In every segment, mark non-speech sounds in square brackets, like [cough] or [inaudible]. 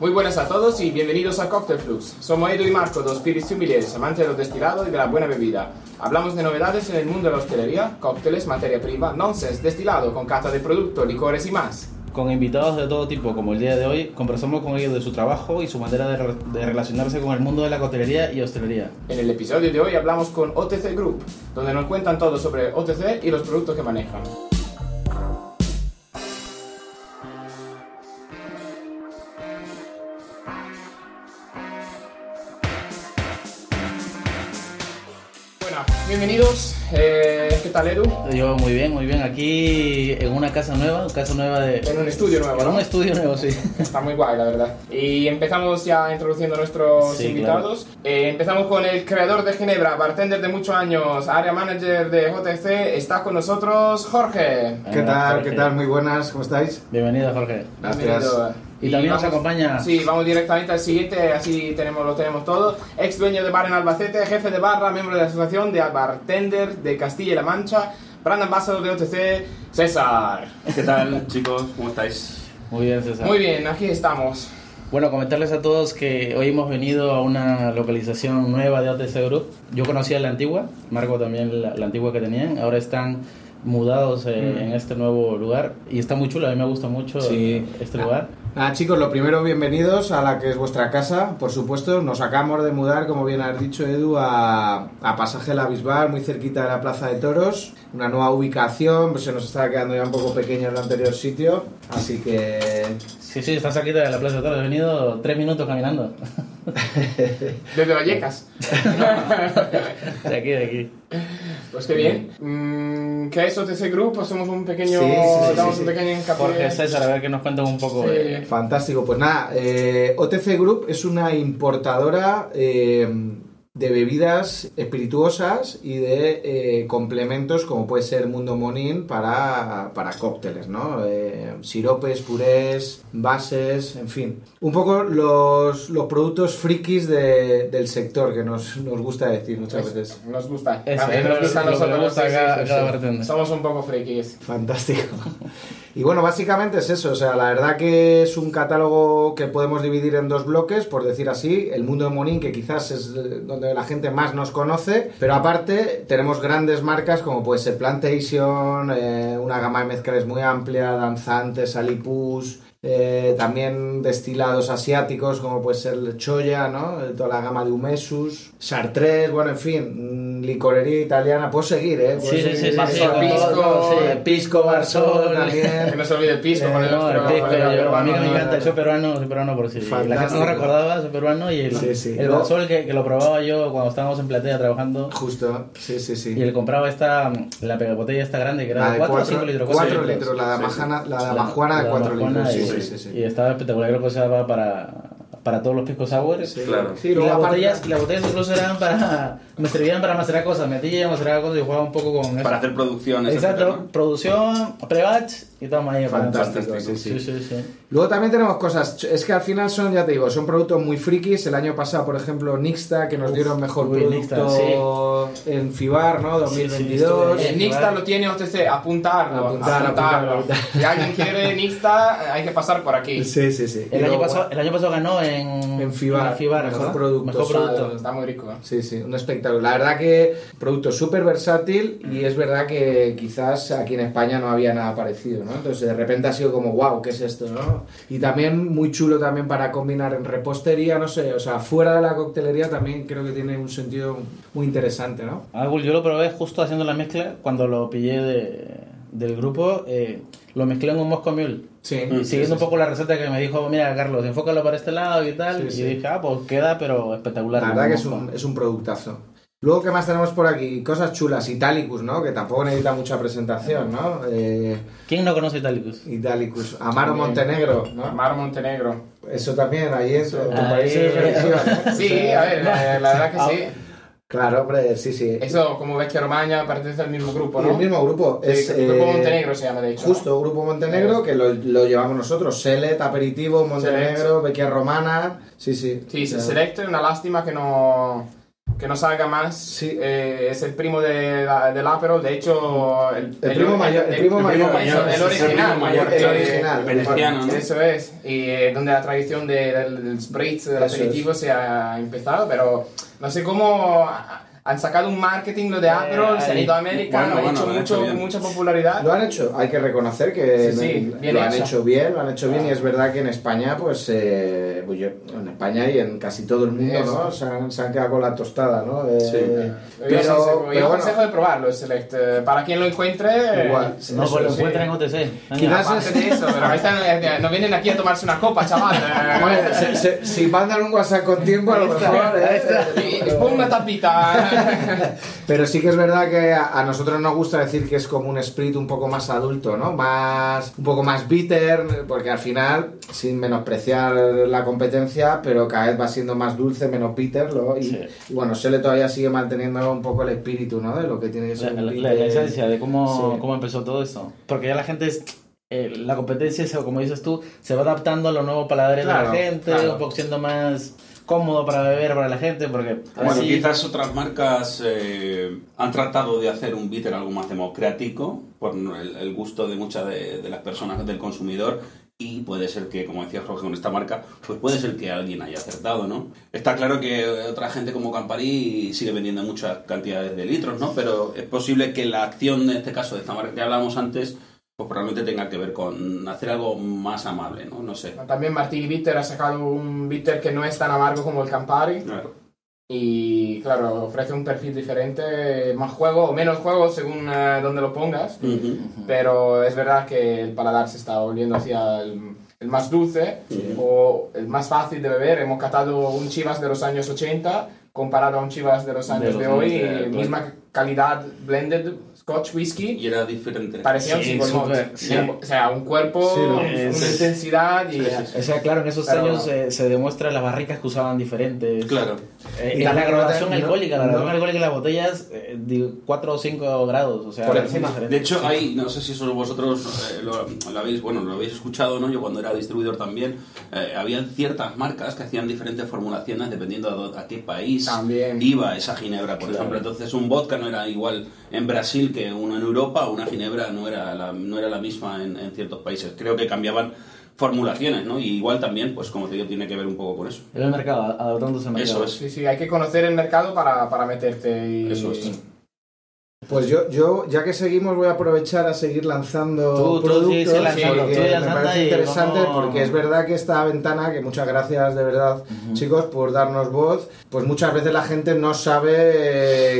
Muy buenas a todos y bienvenidos a Cocktail Flux. Somos Edu y Marco, dos spirits sommeliers, amantes de los destilados y de la buena bebida. Hablamos de novedades en el mundo de la hostelería, cócteles, materia prima, nonsense, destilado, con cata de productos, licores y más. Con invitados de todo tipo, como el día de hoy, conversamos con ellos de su trabajo y su manera de, re- de relacionarse con el mundo de la coctelería y hostelería. En el episodio de hoy hablamos con OTC Group, donde nos cuentan todo sobre OTC y los productos que manejan. Bienvenidos. Eh, ¿Qué tal, Edu? Yo muy bien, muy bien. Aquí en una casa nueva, casa nueva de... En un estudio nuevo, En ¿no? un estudio nuevo, sí. [laughs] Está muy guay, la verdad. Y empezamos ya introduciendo a nuestros Sí, invitados. Eh, empezamos con el creador de Ginebra, bartender de muchos años, área manager de JTC. Está con nosotros Jorge. ¿Qué tal? Jorge. ¿Qué tal? Muy buenas, ¿cómo estáis? Bienvenido, Jorge. Gracias. Bienvenido. Y también nos vamos- acompaña- Sí, vamos directamente al siguiente, así tenemos, lo tenemos todo. Ex dueño de bar en Albacete, jefe de barra, miembro de la Asociación de Bartender de Castilla y La Mancha, brand ambassador de OTC, César. ¿Qué tal, chicos? ¿Cómo estáis? Muy bien, César. Muy bien, aquí estamos. Bueno, comentarles a todos que hoy hemos venido a una localización nueva de OTC Group. Yo conocía la antigua, Marco también la, la antigua que tenían. Ahora están mudados eh, Mm. en este nuevo lugar y está muy chulo. A mí me gusta mucho Sí. este lugar. Nada, chicos, lo primero, bienvenidos a la que es vuestra casa. Por supuesto, nos acabamos de mudar, como bien has dicho, Edu, a, a Pasaje La Bisbal, muy cerquita de la Plaza de Toros. Una nueva ubicación, pues se nos estaba quedando ya un poco pequeño el anterior sitio. Así que. Sí, sí, está cerquita de la Plaza de Toros. He venido tres minutos caminando. [laughs] Desde Vallecas. [laughs] de aquí, de aquí. Pues qué bien. Mm, ¿Qué es OTC Group? Pues somos un pequeño. Sí, sí, sí, damos sí, un pequeño hincapié. Jorge César, a ver que nos cuenten un poco. Sí. de- Fantástico, pues nada, eh, OTC Group es una importadora eh, de bebidas espirituosas y de eh, complementos como puede ser Mundo Monín para, para cócteles, ¿no? Eh, siropes, purés, bases, en fin. Un poco los, los productos frikis de- del sector que nos, nos gusta decir muchas Pues, veces. Nos gusta. Eso, También nos es gusta a nosotros. gusta sí, sí, sí. Somos un poco frikis. Fantástico. Y bueno, básicamente es eso, o sea, la verdad que es un catálogo que podemos dividir en dos bloques, por decir así, el mundo de Monín, que quizás es eh, donde la gente más nos conoce, pero aparte tenemos grandes marcas como puede ser Plantation, eh, una gama de mezclas muy amplia, danzantes, Alipus, eh, también destilados asiáticos como puede ser el Choya, ¿no? Toda la gama de Umesus, Chartres, bueno, en fin, licorería italiana, puedo seguir, ¿eh? Puedo Sí, sí, seguir. sí, sí, Barso, sí, con Pisco, sí. Pisco, Barzón, también. [laughs] Que no se olvide el pisco Eh, con el No, el pisco, a mí me ¿no? encanta, soy peruano, soy peruano por si la gente no recordaba, soy peruano y el, Sí, el No. Barzol que, que lo probaba yo cuando estábamos en Platea trabajando Justo, sí, sí, sí. y él compraba esta, la pega- botella esta grande que era de de 4 o cuatro- 5 litros. cuatro cuatro litros, la de la de La- Amajuana de la 4 Amajuana litros, sí, y, sí, sí, y estaba espectacular, creo que se daba para, para todos los pisco sour. Sí, Claro. Sí, y, luego las aparte- botellas, y las botellas incluso eran para. Me servían para macerar cosas. Metía, maceraba cosas y jugaba un poco con eso. Para hacer producciones. Exacto, etcétera, ¿no? producción, pre-batch y toma ahí. Fantástico, sí, sí. Sí, sí, sí. Luego también tenemos cosas, es que al final son, ya te digo, son productos muy frikis. El año pasado, por ejemplo, Nixta, que nos Uf, dieron mejor uy, producto en FIBAR, ¿no? Sí, sí, 2022. estuve El Nixta lo tiene OTC, apuntarlo. Apuntar, apuntarlo. apuntar, apuntar. Si alguien quiere Nixta, hay que pasar por aquí. Sí, sí, sí. El año, luego- pasado, el año pasado ganó en, En FIBAR, FIBAR, mejor ¿verdad? producto. Mejor Está- producto. Está muy rico. ¿eh? Sí, sí, un espectáculo. La verdad que producto súper versátil y es verdad que quizás aquí en España no había nada parecido, ¿no? Entonces de repente ha sido como, wow, ¿qué es esto, no? Y también muy chulo también para combinar en repostería, no sé, o sea, fuera de la coctelería también creo que tiene un sentido muy interesante, ¿no? Ah, yo lo probé justo haciendo la mezcla cuando lo pillé de, del grupo. eh, lo mezclé en un Moscow Mule. Sí. Mm, Y siguiendo un poco la receta que me dijo, mira, Carlos, enfócalo para este lado y tal. Sí, y sí. dije, ah, pues queda, pero espectacular. La verdad que es un, es un productazo. Luego, ¿qué más tenemos por aquí? Cosas chulas, Italicus, ¿no? Que tampoco necesita mucha presentación, ¿no? Eh, ¿Quién no conoce Italicus? Italicus. Amaro También. Montenegro, ¿no? Mar Montenegro. Eso también, ahí en tu, país es ¿eh? [laughs] Sí, a ver, la, la [laughs] verdad que Ah, sí. Claro, hombre, sí, sí. Eso, como Vecchia Romagna, pertenece al mismo grupo, Y ¿no? el mismo grupo. Sí, es, Grupo eh, Montenegro se llama, de hecho. ¿no? Justo, Grupo Montenegro, que lo, lo llevamos nosotros. Selet, Aperitivo, Montenegro, Vecchia Romana. Sí, sí. Sí, se Ya. Select, una lástima que no, que no salga más. Sí. Eh, es el primo de del Aperol, de hecho... El, El primo mayor, el primo mayor, eso, el es el original. mayor, el el original. veneciano, ¿no? Eso es, y eh, donde la tradición de- del, del spritz, del aperitivo, se ha empezado, pero no sé cómo han sacado un marketing lo de Aperol, se han ido a América, bueno, han bueno, hecho lo han hecho mucho, mucha popularidad. Lo han hecho, hay que reconocer que Sí, sí, bien lo han hecho. hecho bien, lo han hecho bien y es verdad que en España, pues, eh, pues yo- en España y en casi todo el mundo, Eso. ¿no? Se han, se han quedado con la tostada, ¿no? Eh, Sí. Yo, Pero, yo pero bueno, aconsejo de probarlo, el Select. eh, Para quien lo encuentre, eh, igual. No, eso pues lo encuentran en OTC. Quizás de eso, pero ahí están, eh, no vienen aquí a tomarse una copa, chaval. eh. [laughs] Hombre, se- se- si mandan un WhatsApp con tiempo, a lo mejor. ¿eh? Y- y pon una tapita. [laughs] Pero sí que es verdad que a, nosotros nos gusta decir que es como un sprit un poco más adulto, ¿no? Más, un poco más bitter, porque al final, sin menospreciar la competencia, pero cada vez va siendo más dulce, menos bitter, ¿no? Y, Sí. y bueno, Sele todavía sigue manteniendo un poco el espíritu, ¿no? De lo que tiene que ser. la- esencia de cómo, Sí. cómo empezó todo esto. Porque ya la gente es. eh, la competencia, como dices tú, se va adaptando a los nuevos paladares Claro, de la gente, claro. un poco siendo más cómodo para beber para la gente. Porque Bueno, así- quizás otras marcas eh, han tratado de hacer un bitter algo más democrático por el, el gusto de muchas de, de las personas del consumidor y puede ser que, como decía Jorge con esta marca, pues puede ser que alguien haya acertado, ¿no? Está claro que otra gente como Campari sigue vendiendo muchas cantidades de litros, ¿no? Pero es posible que la acción, en este caso, de esta marca que hablábamos antes, pues probablemente tenga que ver con hacer algo más amable, ¿no? No sé. También Martini Bitter ha sacado un bitter que no es tan amargo como el Campari. Claro. Y claro, ofrece un perfil diferente, más juego o menos juego según eh, donde lo pongas. Ujú. Pero es verdad que el paladar se está volviendo hacia el, el más dulce o el más fácil de beber. Hemos catado un Chivas de los años 80 comparado a un Chivas de los años de, los hoy. años de- misma calidad blended Scotch Whisky. Y era diferente. Parecía un Sí, single malt. súper, sí. O sea, un cuerpo, Sí, una es- intensidad y... O sea, claro, en esos Pero- años eh, se demuestra las barricas que usaban diferentes. Claro. Eh, Y y la también graduación no- alcohólica, la no- graduación alcohólica de las botellas, eh, de 4 o 5 grados, o sea, Por encima. De hecho, hay, no sé si solo vosotros eh, lo, lo habéis, bueno, lo habéis escuchado, ¿no? Yo cuando era distribuidor también, eh, habían ciertas marcas que hacían diferentes formulaciones dependiendo a, a qué país También. iba esa ginebra, por Claro. ejemplo. Entonces, un vodka no era igual en Brasil que uno en Europa, una ginebra no era la, no era la misma en, en ciertos países. Creo que cambiaban formulaciones, ¿no? Y igual también, pues como te digo, tiene que ver un poco con eso. El mercado, adaptándose al mercado. Eso es. Sí, sí, hay que conocer el mercado para, para meterte y... Eso es. Pues yo, yo, ya que seguimos, voy a aprovechar a seguir lanzando Tú- tú productos sí, lanzando, porque tú me parece interesante porque es verdad que esta ventana, que muchas gracias de verdad chicos por darnos voz, pues muchas veces la gente no sabe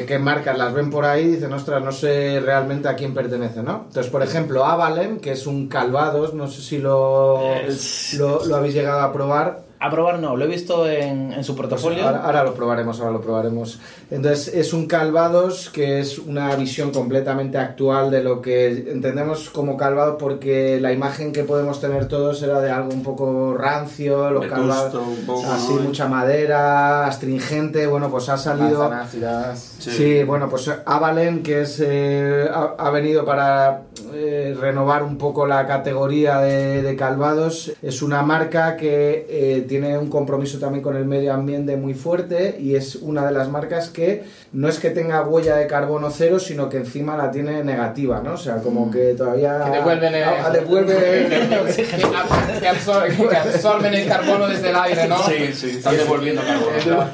eh, qué marcas las ven por ahí y dicen, ostras, no sé realmente a quién pertenece, ¿no? Entonces, por ejemplo, Avalem, que es un Calvados, no sé si lo, Es- lo, lo habéis llegado a probar. A probar no, lo he visto en, en su portafolio. Ahora, ahora lo probaremos, ahora lo probaremos. Entonces, es un Calvados que es una visión completamente actual de lo que entendemos como Calvados, porque la imagen que podemos tener todos era de algo un poco rancio, los Calvados, un poco, así, ¿no? mucha madera, astringente. Bueno, pues ha salido. Manzanácidas. Sí. bueno, pues Avalen, que es eh, ha, ha venido para eh, renovar un poco la categoría de, de Calvados, es una marca que eh, tiene un compromiso también con el medio ambiente muy fuerte y es una de las marcas que no es que tenga huella de carbono cero, sino que encima la tiene negativa, ¿no? O sea, como que todavía... Que devuelven el- Ah, devuelve- que, [laughs] ab- que absor- que absorben el carbono desde el aire, ¿no? Sí, sí, están devolviendo carbono.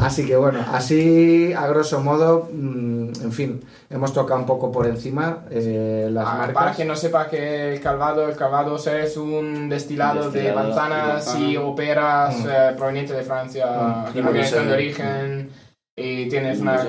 Así que bueno, así a grosso modo, mm, en fin, hemos tocado un poco por encima eh, las Ah, marcas. Para quien no sepa que el calvado, el calvado es un destilado, de Destilado manzanas de y manzana. operas Mm. eh, proveniente de Francia, Mm. denominación Sí. de origen, y tienes una,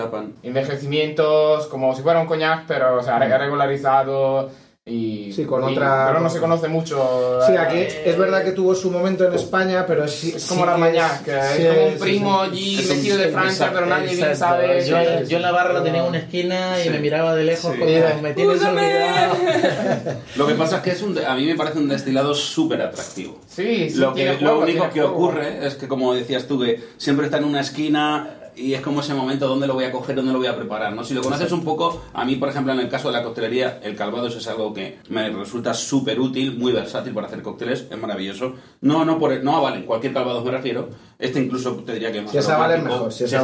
envejecimientos como si fuera un coñac, pero o sea, re- regularizado y, Sí, con y- otra- pero no se conoce mucho. Sí, eh, es verdad que tuvo su momento en España, pero sí, Es sí como que l'Armagnac, sí, es como un primo allí metido de Francia, pero nadie bien sabe. Yo, en la barra lo tenía en una esquina y Sí. me miraba de lejos Sí. como me tienes olvidado. [laughs] Lo que pasa es que es un, a mí me parece un destilado súper atractivo. Sí, sí, lo que, único que juego. ocurre es que, como decías tú, que siempre está en una esquina y es como ese momento, ¿dónde lo voy a coger, dónde lo voy a preparar? ¿no? Si lo conoces un poco, a mí, por ejemplo, en el caso de la coctelería, el calvados es algo que me resulta súper útil, muy versátil para hacer cócteles, es maravilloso. No, no, por, no vale, cualquier calvados me refiero. Este incluso te diría que es más Si vale aromático. mejor. Si esa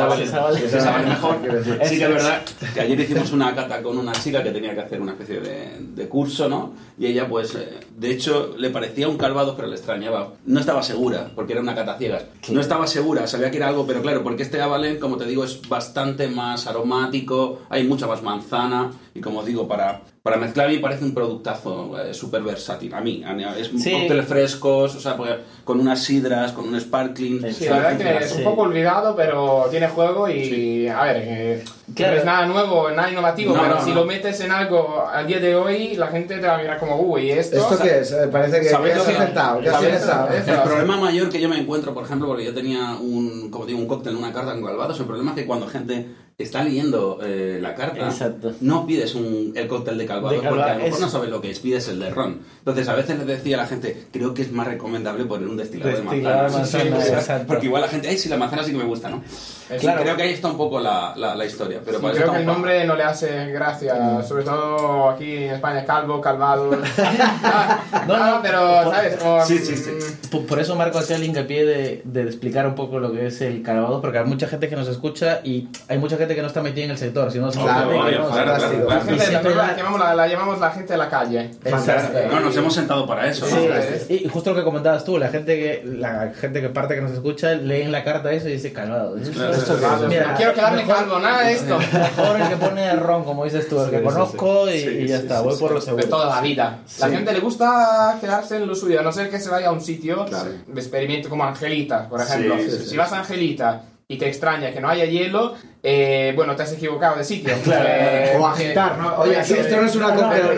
vale mejor. Sí que es verdad que ayer hicimos una cata con una chica que tenía que hacer una especie de, de curso, ¿no? Y ella, pues, eh, de hecho, le parecía un calvados, pero le extrañaba. No estaba segura, porque era una cata ciegas. No estaba segura, sabía que era algo, pero claro, porque este Avalen, como te digo, es bastante más aromático, hay mucha más manzana, y como digo, para, para mezclar me parece un productazo eh, súper versátil. A mí, es Sí. cócteles frescos, o sea, pues, con unas sidras, con un sparkling. Sí, la verdad que es un Sí. poco olvidado, pero tiene juego y, a ver, eh, Claro. no es nada nuevo, nada innovativo, No, pero no, si lo metes en algo al día de hoy, la gente te va a mirar como, uy, ¿y esto? ¿Esto qué es? Eh, Parece que, ¿Sabéis que has que- inventado. ¿Qué has inventado? El problema mayor que yo me encuentro, por ejemplo, porque yo tenía un, como digo, un cóctel, una carta en Calvados, el problema es que cuando gente está leyendo eh, la carta, Exacto. no pides un, el cóctel de Calvados, porque a lo mejor es- no sabes lo que es, pides el de ron. Entonces, a veces les decía a la gente, creo que es más recomendable poner un destilado, Destilado de de manzana. manzana, Sí, sí, exacto. Porque igual la gente, ay, sí, la manzana sí que me gusta, ¿no? Es- Claro. Creo que ahí está un poco la, la, la historia. Pero Sí, creo que el nombre no le hace gracia, sobre todo aquí en España, Calvo, Calvado. [laughs] Ah, No, no, no, pero, por- ¿sabes? Como, Sí, sí, sí. mm, Por, por eso Marco hacía el hincapié de, de explicar un poco lo que es el calvados, porque hay mucha gente que nos escucha y hay mucha gente que no está metida en el sector. Si no, se Claro, claro, fantástico. claro, La gente la, llamamos, la, la llamamos la gente de la calle. Fantástico. No, nos hemos sentado para eso. Sí, ¿no? es- y justo lo que comentabas tú, la gente que la gente que parte que nos escucha lee en la carta eso y dice calvado. Eso- Claro, esto- mira, Quiero quedarme calvo, nada de esto. Mejor el que pone el ron, como dices tú, el que Sí, sí, conozco y, sí. y ya Sí, está, sí, voy sí, por lo de seguro. toda la vida. La gente le gusta quedarse en lo suyo, a no ser que se vaya a un sitio Claro. de experimento como Angelita, por ejemplo. Sí, sí, si sí. vas a Angelita y te extraña que no haya hielo, eh, bueno, te has equivocado de sitio. [laughs] Claro. Eh, O agitar, ¿no? Oye, sí, esto no es una cóctel.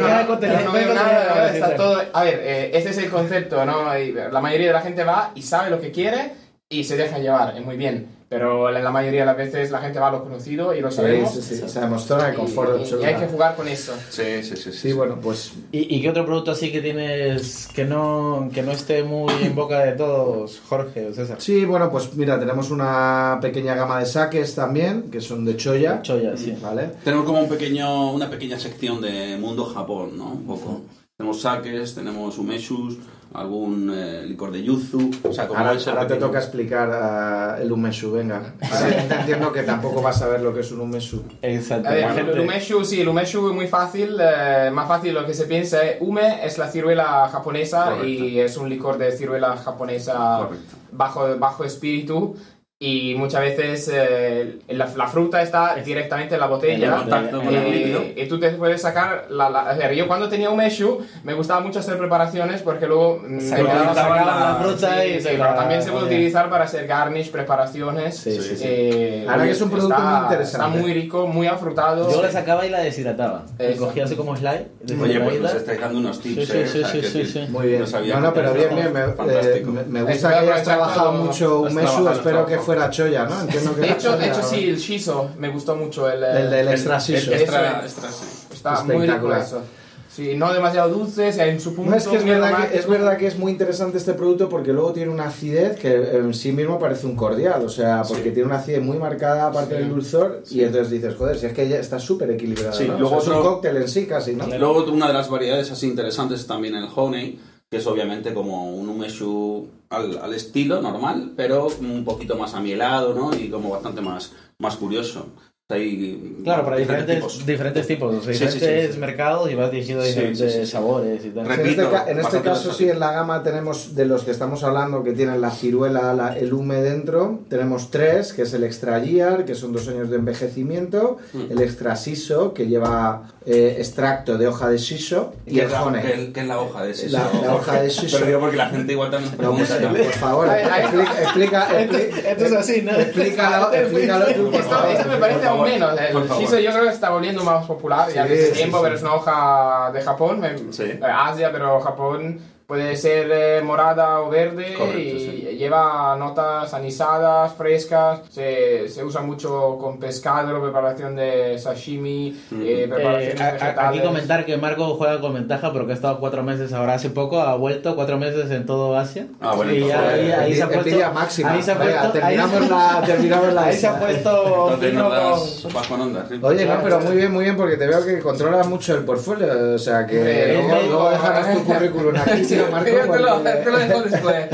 A ver, eh, ese es el concepto, ¿no? La mayoría de la gente va y sabe lo que quiere y se deja llevar, es muy bien. Pero la la mayoría de las veces la gente va a lo conocido y lo Sí, sabemos. sí, sí. Sabemos zona de y- confort y- y, absoluta. hay que jugar con eso. Sí, sí, sí. Sí, bueno, pues ¿Y, y qué otro producto así que tienes que no, que no esté muy en boca de todos, Jorge o César? Sí, bueno, pues mira, tenemos una pequeña gama de saques también, que son de choya. Choya, sí. ¿Vale? Tenemos como un pequeño, una pequeña sección de mundo Japón, ¿no? Un poco. Tenemos sakes, tenemos umeshus, algún eh, licor de yuzu. O sea, como Ahora, te toca explicar el umeshu, venga. Ahora te entiendo que tampoco vas a ver lo que es un La gente- el umeshu, sí, el umeshu es muy fácil, eh, más fácil de lo que se piensa. Ume es la ciruela japonesa Correcto. y es un licor de ciruela japonesa Correcto. bajo, bajo espíritu. Y muchas veces eh, la, la fruta está directamente en la botella. Eh, y tú te puedes sacar la, la- a ver, yo cuando tenía umeshu me gustaba mucho hacer preparaciones porque luego mm, Se me sacada la fruta y sí, se sí, la- pero también se puede utilizar para hacer garnish preparaciones Sí, sí, sí. Eh, Ahora que es un producto está- muy interesante. está muy rico muy afrutado Yo la sacaba y la deshidrataba. Y cogía así como slide. Oye, pues nos estáis dando unos tips, sí, ¿eh? sí, O sea, sí, sí, sí. sí. Muy bien. No sabía No, pero bien, bien. Me, eh, me- gusta que que hayas trabajado mucho umeshu. trabajado, Espero que. Fuera choya, ¿no? Entiendo que de hecho, de choya, hecho ¿no? sí el shiso me gustó mucho el, El eh, extra El- shiso. el extra, extra, está muy rico Espectacular. eso sí no demasiado dulce si hay en su punto No, es que es verdad que, es verdad que es muy interesante este producto porque luego tiene una acidez que en sí mismo parece un cordial, o sea, porque Sí. tiene una acidez muy marcada aparte Sí. del dulzor y entonces dices, joder, si es que ya está súper equilibrado, Sí, ¿no? luego O sea, es un otro- cóctel en sí casi, ¿no? Luego una de las variedades así interesantes es también el honey, que es obviamente como un umeshu al, al estilo normal, pero un poquito más amielado, ¿no? Y como bastante más, más curioso. Hay Claro, para diferentes, tipos. diferentes tipos, o sea, Sí, sí, diferentes sí, sí. mercados y vas dirigido a diferentes sí, sí, sí. sabores y tal. Re- En este, Repito, en este caso sí, en la gama tenemos de los que estamos hablando que tienen la ciruela, la- el hume dentro, tenemos tres, que es el extra Giar, que son dos años de envejecimiento, Mm. el extra siso, que lleva eh, extracto de hoja de shiso, y ¿Qué el es la- honey. qué- qué es la hoja de ese? La- la [laughs] hoja de shiso. Pero digo porque la gente igual también pregunta, ¿no? por favor, explica, explica, expli- [laughs] esto es así, ¿no? explícalo, [laughs] explícalo tú, por esto, favor. esto me parece favor, menos. El shiso yo creo que está volviendo más popular ya Sí, desde sí, tiempo, sí. pero es una hoja de Japón, eh, Asia, pero Japón puede ser eh, morada o verde Correcto, y sí. lleva notas anisadas, frescas. Se, se usa mucho con pescado, preparación de sashimi, eh, Eh, preparaciones vegetales. aquí comentar que Marco juega con ventaja porque ha estado cuatro meses ahora hace poco, ha vuelto cuatro meses en todo Asia. Ah, bueno, y ahí, ahí se ha puesto, máxima. ahí se ha Venga, puesto, ahí- terminamos [laughs] la, terminamos la ahí se ha puesto Entonces con-. ¿sí? Oye, no, pero muy bien, muy bien, porque te veo que controlas mucho el portfolio. O sea, que Eh, luego, eh, luego eh, dejarás tu currículum aquí, Sí, ¿no, Marco? yo te lo, Porque- [laughs] te lo dejo después.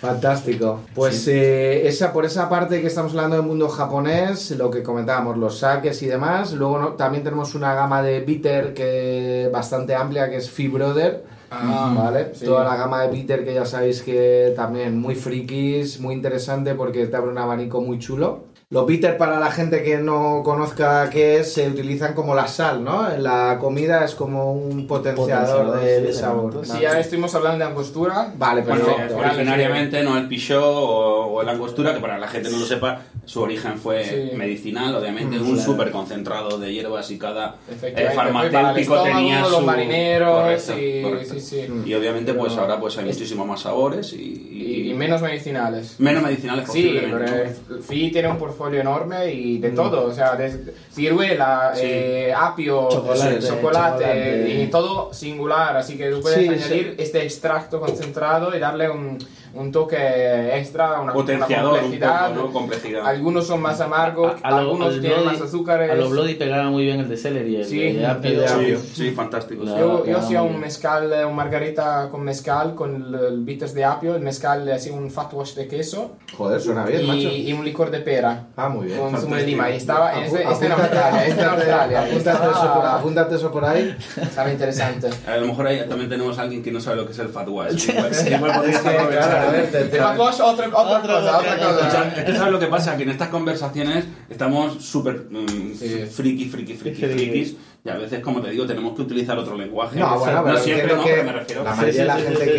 Fantástico. Pues eh, esa, por esa parte que estamos hablando del mundo japonés, lo que comentábamos, los saques y demás. Luego ¿no? también tenemos una gama de bitter que bastante amplia, que es Fee Brother. Ah, ¿Vale? sí. Toda la gama de bitter que ya sabéis que también muy frikis, muy interesante porque te abre un abanico muy chulo. Los bitter para la gente que no conozca qué es, se utilizan como la sal, ¿no? En la comida es como un potenciador, Potenciador, de, sí, de de sabor. Si ya estuvimos hablando de angostura, Vale, Bueno, perfecto. originariamente no el pichot o, o el angostura, que para la gente no lo sepa, su origen fue Sí. medicinal, obviamente, Mm, un claro. súper concentrado de hierbas y cada eh, farmacéutico el tenía los su... marineros Correcto, y, correcto. sí, sí. Y obviamente pues ahora pues hay muchísimos más sabores y, Y, y- y menos medicinales. menos medicinales Sí, posiblemente. pero FI tiene un portfolio enorme y de todo, o sea, de ciruela, Sí. eh, apio, Chocolate, eh, chocolate, chocolate. y todo singular, así que tú puedes Sí, añadir este extracto concentrado y darle un, un toque extra, una, Potenciador una un complejidad. poco, ¿no? Complejidad. Algunos son más amargos, A- a lo- algunos al tienen Bloody- más azúcares. A lo Bloody pegaba muy bien el de celery, el Sí, de apio. de Sí, apio. sí, fantástico. La- Yo, yo hacía un mezcal, eh, un margarita con mezcal, con el, el bitters de apio, el mezcal así un fat wash de queso Joder, suena bien, y, macho. y un licor de pera. Ah, muy bien. con zumo de lima. Y estaba este, este en Australia, este en Australia. y apúntate eso por- Estaba, apúntate eso por ahí. estaba interesante. A lo mejor ahí también tenemos a alguien que no sabe lo que es el fat wash. Igual, igual [laughs] a ver, te- otra, otra Otra- cosa, otra otra cosa. cosa. Es que sabes lo que pasa, que en estas conversaciones estamos súper mm, Sí. friki, friki, friki, Friki. frikis y a veces, como te digo, tenemos que utilizar otro lenguaje. No, bueno, pero no siempre, entiendo ¿no? que Pero me refiero. la mayoría de la Sí, sí, sí, gente sí,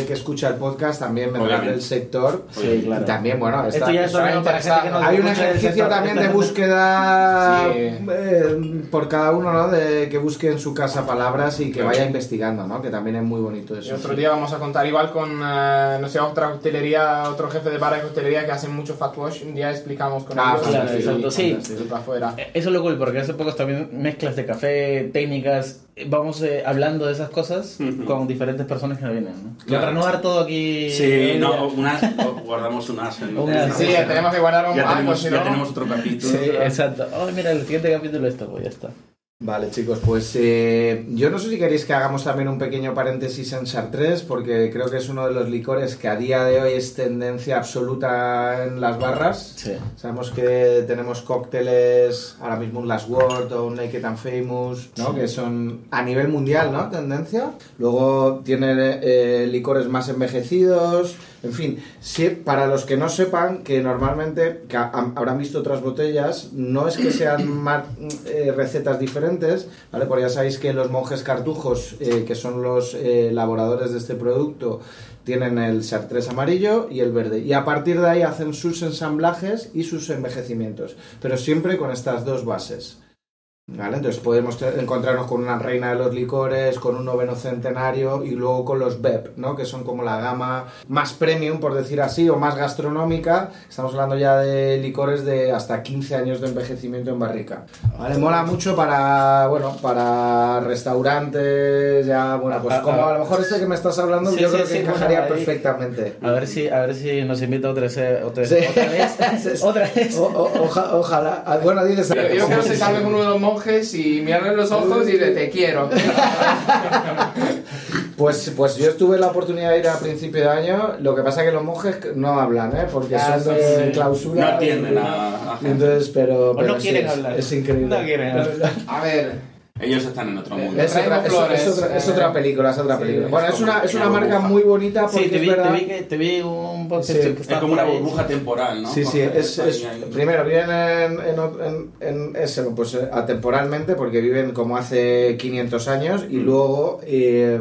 que, que escucha el podcast también vendrá Obviamente. del sector. Sí, claro. Y también, bueno, está- Esto ya es también para gente que no hay un ejercicio también de [laughs] búsqueda Sí. eh, por cada uno, ¿no? De que busque en su casa palabras y que vaya investigando, ¿no? Que también es muy bonito Y eso. otro día vamos a contar igual con, eh, no sé, otra hostelería, otro jefe de bar de hostelería que hacen mucho fat wash. Un día explicamos con Ah, ellos. claro, y- sí. y. Eso es lo cool, porque hace poco también mezclas de café, técnicas, vamos eh, hablando de esas cosas Ujú. con diferentes personas que vienen, ¿no? Claro. Para no dar todo aquí... Sí, no, unas, guardamos unas en, [laughs] Unas, Sí, ya tenemos que guardar un ya tenemos, si ya no- tenemos otro capítulo. Sí, exacto. Oh, mira, el siguiente capítulo esto, pues ya está. Vale, chicos, pues eh, yo no sé si queréis que hagamos también un pequeño paréntesis en Chartres, porque creo que es uno de los licores que a día de hoy es tendencia absoluta en las barras. Sí. Sabemos que tenemos cócteles, ahora mismo un Last Word o un Naked and Famous, ¿no? que son a nivel mundial, ¿no? Tendencia. Luego tiene eh, licores más envejecidos, en fin, para los que no sepan que normalmente, que ha- habrán visto otras botellas, no es que sean [clears throat] mar- eh, recetas diferentes, ¿vale? Porque ya sabéis que los monjes cartujos, eh, que son los eh, elaboradores de este producto, tienen el Chartres amarillo y el verde. Y a partir de ahí hacen sus ensamblajes y sus envejecimientos. Pero siempre con estas dos bases. ¿Vale? Entonces podemos encontrarnos con una reina de los licores, con un noveno centenario y luego con los BEP, ¿no? que son como la gama más premium, por decir así, o más gastronómica. Estamos hablando ya de licores de hasta 15 años de envejecimiento en barrica. ¿Vale? Mola mucho para, bueno, para restaurantes, ya, bueno, pues como a lo mejor este que me estás hablando, Sí, yo sí, creo sí, que bueno, encajaría ahí. perfectamente. A ver si, a ver si nos invita otra, vez- otra, Sí. otra vez. [laughs] otra vez. O- o- oja- ojalá. Ah, Bueno, dices. Yo, yo creo que se con uno de los monjes y mirarle en los ojos y dice, te quiero. [laughs] Pues, pues yo tuve la oportunidad de ir a principio de año. Lo que pasa es que los monjes no hablan, ¿eh? Porque Ah, son de sí. clausura. No atienden y- a, a y gente. Entonces, pero. Pero no sí, quieren es, hablar. Es increíble. No quieren hablar. A ver, Ellos están en otro mundo. Es otra, es- es otra- es eh, otra película, es otra sí, película. es Bueno, es una, es una marca muy bonita porque Sí, te es vi, verdad. te vi, que, te vi un Sí, que Es está como por una burbuja temporal, ¿no? Sí, sí, es, es- primero viven en, en, en, eso, pues eh, atemporalmente porque viven como hace 500 años y luego eh,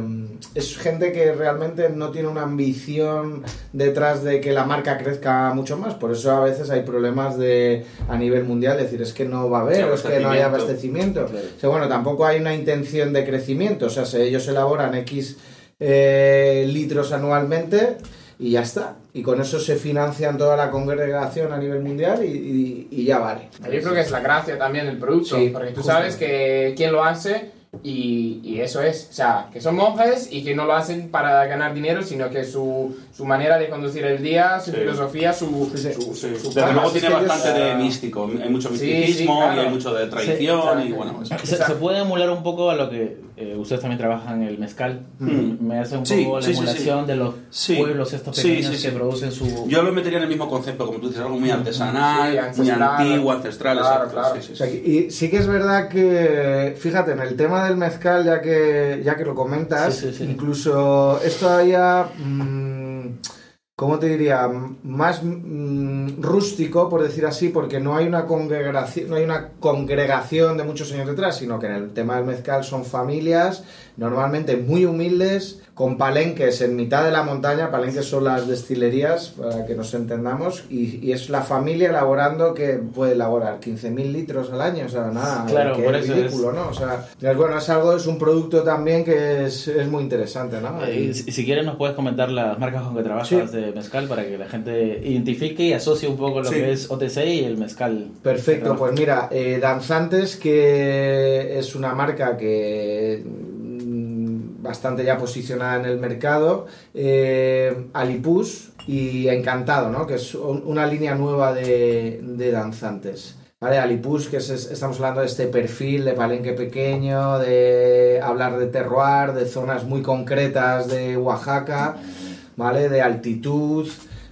es gente que realmente no tiene una ambición detrás de que la marca crezca mucho más, por eso a veces hay problemas de a nivel mundial, decir es que no va a haber, es que no hay abastecimiento. abastecimiento. O sea, bueno, tampoco hay una intención de crecimiento, o sea, si ellos elaboran X eh, litros anualmente y ya está. Y con eso se financian toda la congregación a nivel mundial y, y- y ya vale. Yo creo que es la gracia también del producto, Sí, porque tú sabes que quién lo hace y, y eso es, o sea, que son monjes y que no lo hacen para ganar dinero, sino que su, su manera de conducir el día, su Sí. filosofía, su... Sí, sí. su, su- su Desde plan. luego tiene ellos, bastante de místico, hay mucho Sí, sí, misticismo claro. y hay mucho de tradición claro. y bueno, pues- Se, se puede emular un poco a lo que eh, ustedes también trabajan el mezcal. Mm. Me hace un Sí, poco la sí, sí, sí. emulación de los Sí. pueblos estos pequeños sí, sí. que producen su... Yo lo metería en el mismo concepto, como tú dices, algo muy artesanal, Sí, muy antiguo, ancestral, Claro, exacto. claro. sí, sí, O sea, sí. y sí que es verdad que, fíjate, en el tema del mezcal, ya que, ya que lo comentas, Sí, sí, sí. incluso es todavía, mm, ¿cómo te diría? Más mm, rústico, por decir así, porque no hay una congregación, no hay una congregación de muchos años detrás, sino que en el tema del mezcal son familias, normalmente muy humildes, con palenques en mitad de la montaña, palenques son las destilerías, para que nos entendamos, y, y es la familia elaborando que puede elaborar 15.000 litros al año, o sea, nada, Claro, que es ridículo, ¿no? O sea, es bueno, es algo, es un producto también que es, es muy interesante, ¿no? Eh, y si, si quieres nos puedes comentar las marcas con que trabajas Sí. de mezcal para que la gente identifique y asocie un poco lo Sí. que es OTC y el mezcal. Perfecto, pues mira, eh, Danzantes, que es una marca que bastante ya posicionada en el mercado, eh, Alipus y Encantado, ¿no? Que es un- una línea nueva de, de danzantes. ¿Vale? Alipus, que es- es- estamos hablando de este perfil de palenque pequeño, de hablar de terroir, de zonas muy concretas de Oaxaca, ¿vale? De altitud.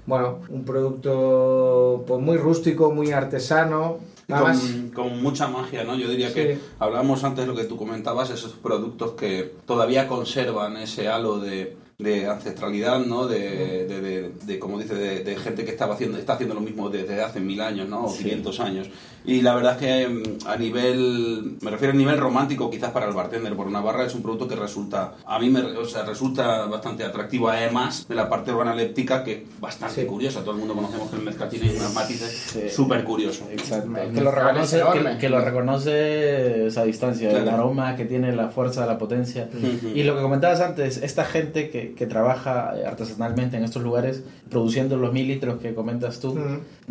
Bueno, un producto pues, muy rústico, muy artesano. Con, con mucha magia, ¿no? Yo diría Sí. que hablábamos antes de lo que tú comentabas, esos productos que todavía conservan ese halo de, de ancestralidad, ¿no? De, de, de- de, como dice, de, de gente que estaba haciendo, está haciendo lo mismo desde hace mil años, ¿no? O 500 años. Y la verdad es que mm, a nivel, me refiero a nivel romántico, quizás para el bartender, por una barra es un producto que resulta, a mí me o sea, resulta bastante atractivo, además de la parte urbana léptica, que es bastante Sí. curiosa. Todo el mundo conocemos que el mezcal tiene unos matices Sí. súper curiosos. Exacto. Que lo reconoce que, que lo reconoce esa distancia, el Claro. aroma que tiene, la fuerza, la potencia. Y lo que comentabas antes, esta gente que, que trabaja artesanalmente en estos lugares, produciendo los mil litros que comentas tú.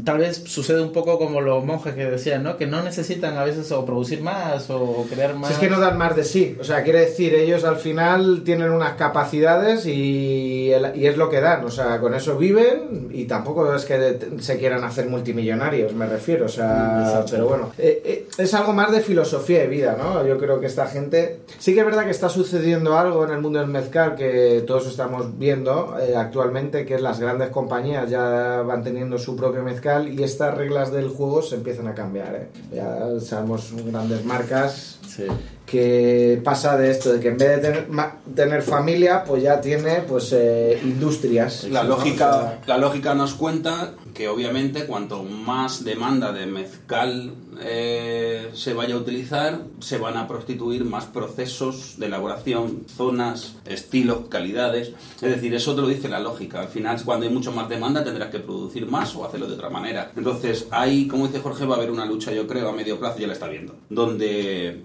Tal vez sucede un poco como los monjes que decían, ¿no? Que no necesitan a veces o producir más o crear más. Si es que no dan más de sí. O sea, quiere decir, ellos al final tienen unas capacidades y, el- y es lo que dan. O sea, con eso viven y tampoco es que de- se quieran hacer multimillonarios, me refiero. O sea, Exacto. pero bueno, eh, eh, es algo más de filosofía de vida, ¿no? Yo creo que esta gente... Sí que es verdad que está sucediendo algo en el mundo del mezcal que todos estamos viendo eh, actualmente, que es las grandes compañías ya van teniendo su propio mezcal y estas reglas del juego se empiezan a cambiar, ¿eh? Ya sabemos grandes marcas Sí. Que pasa de esto, de que en vez de tener, ma- tener familia, pues ya tiene pues eh, industrias. La lógica, la lógica nos cuenta que obviamente cuanto más demanda de mezcal eh, se vaya a utilizar, se van a prostituir más procesos de elaboración, zonas, estilos, calidades. Es decir, eso te lo dice la lógica. Al final, cuando hay mucho más demanda, tendrás que producir más o hacerlo de otra manera. Entonces, ahí, como dice Jorge, va a haber una lucha, yo creo, a medio plazo, ya la está viendo, donde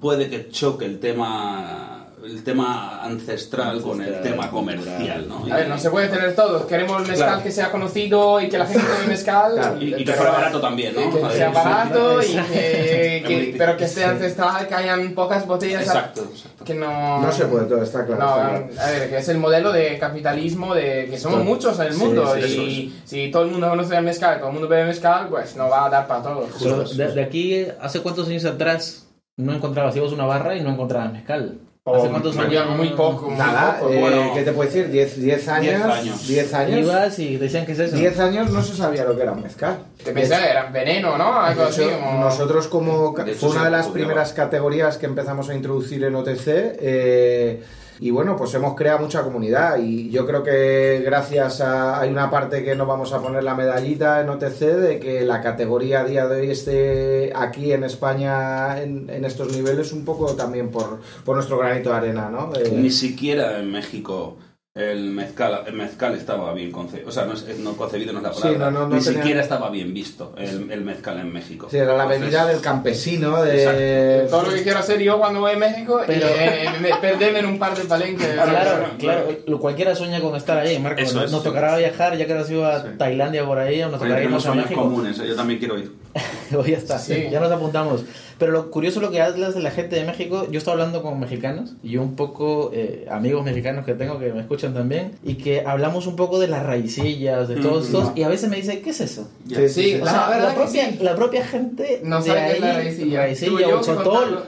puede que choque el tema el tema ancestral con el Ancestral, tema comercial, ¿no? A ver, no se puede tener todo. Queremos mezcal Claro. que sea conocido y que la gente tome mezcal. Claro, Y, y que fuera barato también, ¿no? y que sea sí. barato y sí. que, Es que- pero que esté ancestral, que hayan pocas botellas. Exacto, exacto. Que no... No se puede todo, está claro. No, está claro. a ver, que es el modelo de capitalismo de que somos Claro. muchos en el Sí, mundo sí, eso y si todo el mundo conoce el mezcal, todo el mundo bebe mezcal, pues no va a dar para todos. Pero de, de aquí, ¿hace cuántos años atrás no encontrabas? Ibas a una barra y no encontrabas mezcal. ¿Hace O cuántos muy, años? muy poco, muy Nada, poco. eh, Bueno. ¿qué te puedo decir? 10 10 años. años. 10 años. Ibas y decían que es eso. 10 años no se sabía lo que era un mezcal. Te pensé, era veneno, ¿no? Algo así como... Nosotros como hecho, fue una de las primeras categorías que empezamos a introducir en OTC eh, y bueno, pues hemos creado mucha comunidad y yo creo que gracias a... Hay una parte que nos vamos a poner la medallita en OTC de que la categoría a día de hoy esté aquí en España en, en estos niveles un poco también por, por nuestro granito de arena, ¿no? Eh, Ni siquiera en México el mezcal, el mezcal estaba bien concebido. O sea, no, es, no concebido no es la Sí, palabra. no, no, no Ni tenía- siquiera estaba bien visto el, el mezcal en México. Sí, era la bebida del campesino, de... Todo lo que quiero hacer yo cuando voy a México Pero- y eh, perderme en un par de palenques. [laughs] Claro, claro, lo- cualquiera sueña con estar ahí, Marco. Eso Nos, es. nos tocará viajar, ya que has ido a Sí. Tailandia por ahí, o nos tocará tenemos irnos a sueños México. comunes, ¿eh? yo también quiero ir. [laughs] o ya está, Sí. ya nos apuntamos. Pero lo curioso lo que hablas de la gente de México, yo estaba hablando con mexicanos y un poco eh, amigos mexicanos que tengo que me escuchan también y que hablamos un poco de las raicillas, de todos Mm, estos y a veces me dicen, ¿qué es eso? Sí, sí, sí. O La sea, la, propia, sí. la propia gente No de sabe qué es la ahí, raicilla. raicilla yo o. Pero sotol,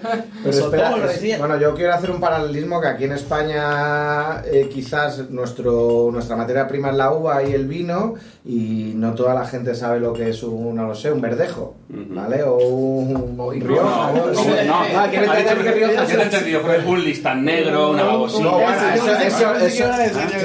espera, es- raicilla. bueno, yo quiero hacer un paralelismo que aquí en España eh, quizás nuestro, nuestra materia prima es la uva y el vino y no toda la gente sabe lo que es un, no lo sé, un verdejo. ¿vale? O un, un Rioja, No, ¿no? ¿cómo Sí. no? Ah, ¿quiere Ha entender dicho que Rioja yo te he es- entendido, pero es un listán negro, una babosita. No, bueno,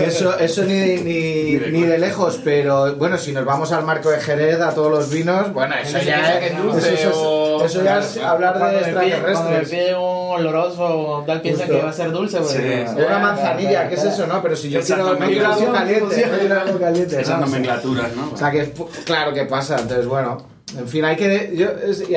eso, eso, ni, ni, ni de lejos, pero bueno, si nos vamos al marco de Jerez, a todos los vinos, bueno, eso ya eso, ya es hablar de pide- Cuando me extraterrestres. pide un oloroso, tal piensa que va a ser dulce. pues. Una manzanilla, ¿qué es eso, no? Pero si yo quiero, algo caliente, algo caliente. Esas ¿no? nomenclaturas, ¿no? O sea que, claro que pasa, entonces bueno. En fin, hay que, yo,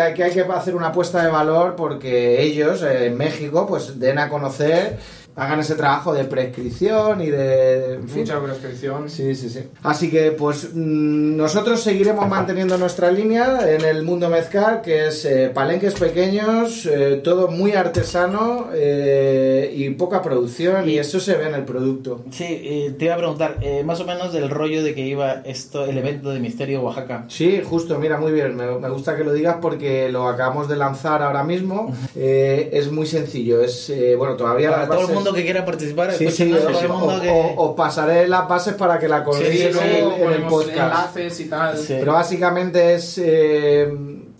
hay, que hay que hacer una apuesta de valor porque ellos eh, en México pues den a conocer, hagan ese trabajo de prescripción y de... En fin, Mucha prescripción. Sí, sí, sí. Así que, pues, mm, nosotros seguiremos manteniendo nuestra línea en el mundo mezcal, que es eh, palenques pequeños, eh, todo muy artesano eh, y poca producción, y eso se ve en el producto. Sí, te iba a preguntar, más o menos del rollo de que iba esto, el evento de Misterio Oaxaca. Sí, justo, mira, muy bien. Me, me gusta que lo digas porque lo acabamos de lanzar ahora mismo. Es muy sencillo. Es, bueno, todavía Para las todo el mundo que quiera participar, Sí, que... os pasaré las bases para que la colguéis Sí, en, sí, el- en podcast. enlaces y tal. Sí. Pero básicamente es. eh,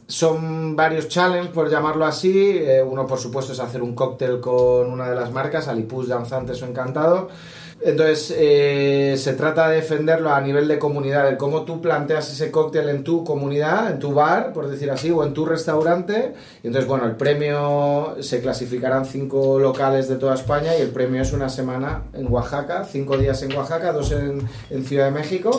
son varios challenges, por llamarlo así. Eh, uno, por supuesto, es hacer un cóctel con una de las marcas, Alipus Danzantes o Encantado. Entonces, eh, se trata de defenderlo a nivel de comunidad, de cómo tú planteas ese cóctel en tu comunidad, en tu bar, por decir así, o en tu restaurante. Y entonces, bueno, el premio se clasificarán cinco locales de toda España y el premio es una semana en Oaxaca, cinco días en Oaxaca, dos en, en Ciudad de México.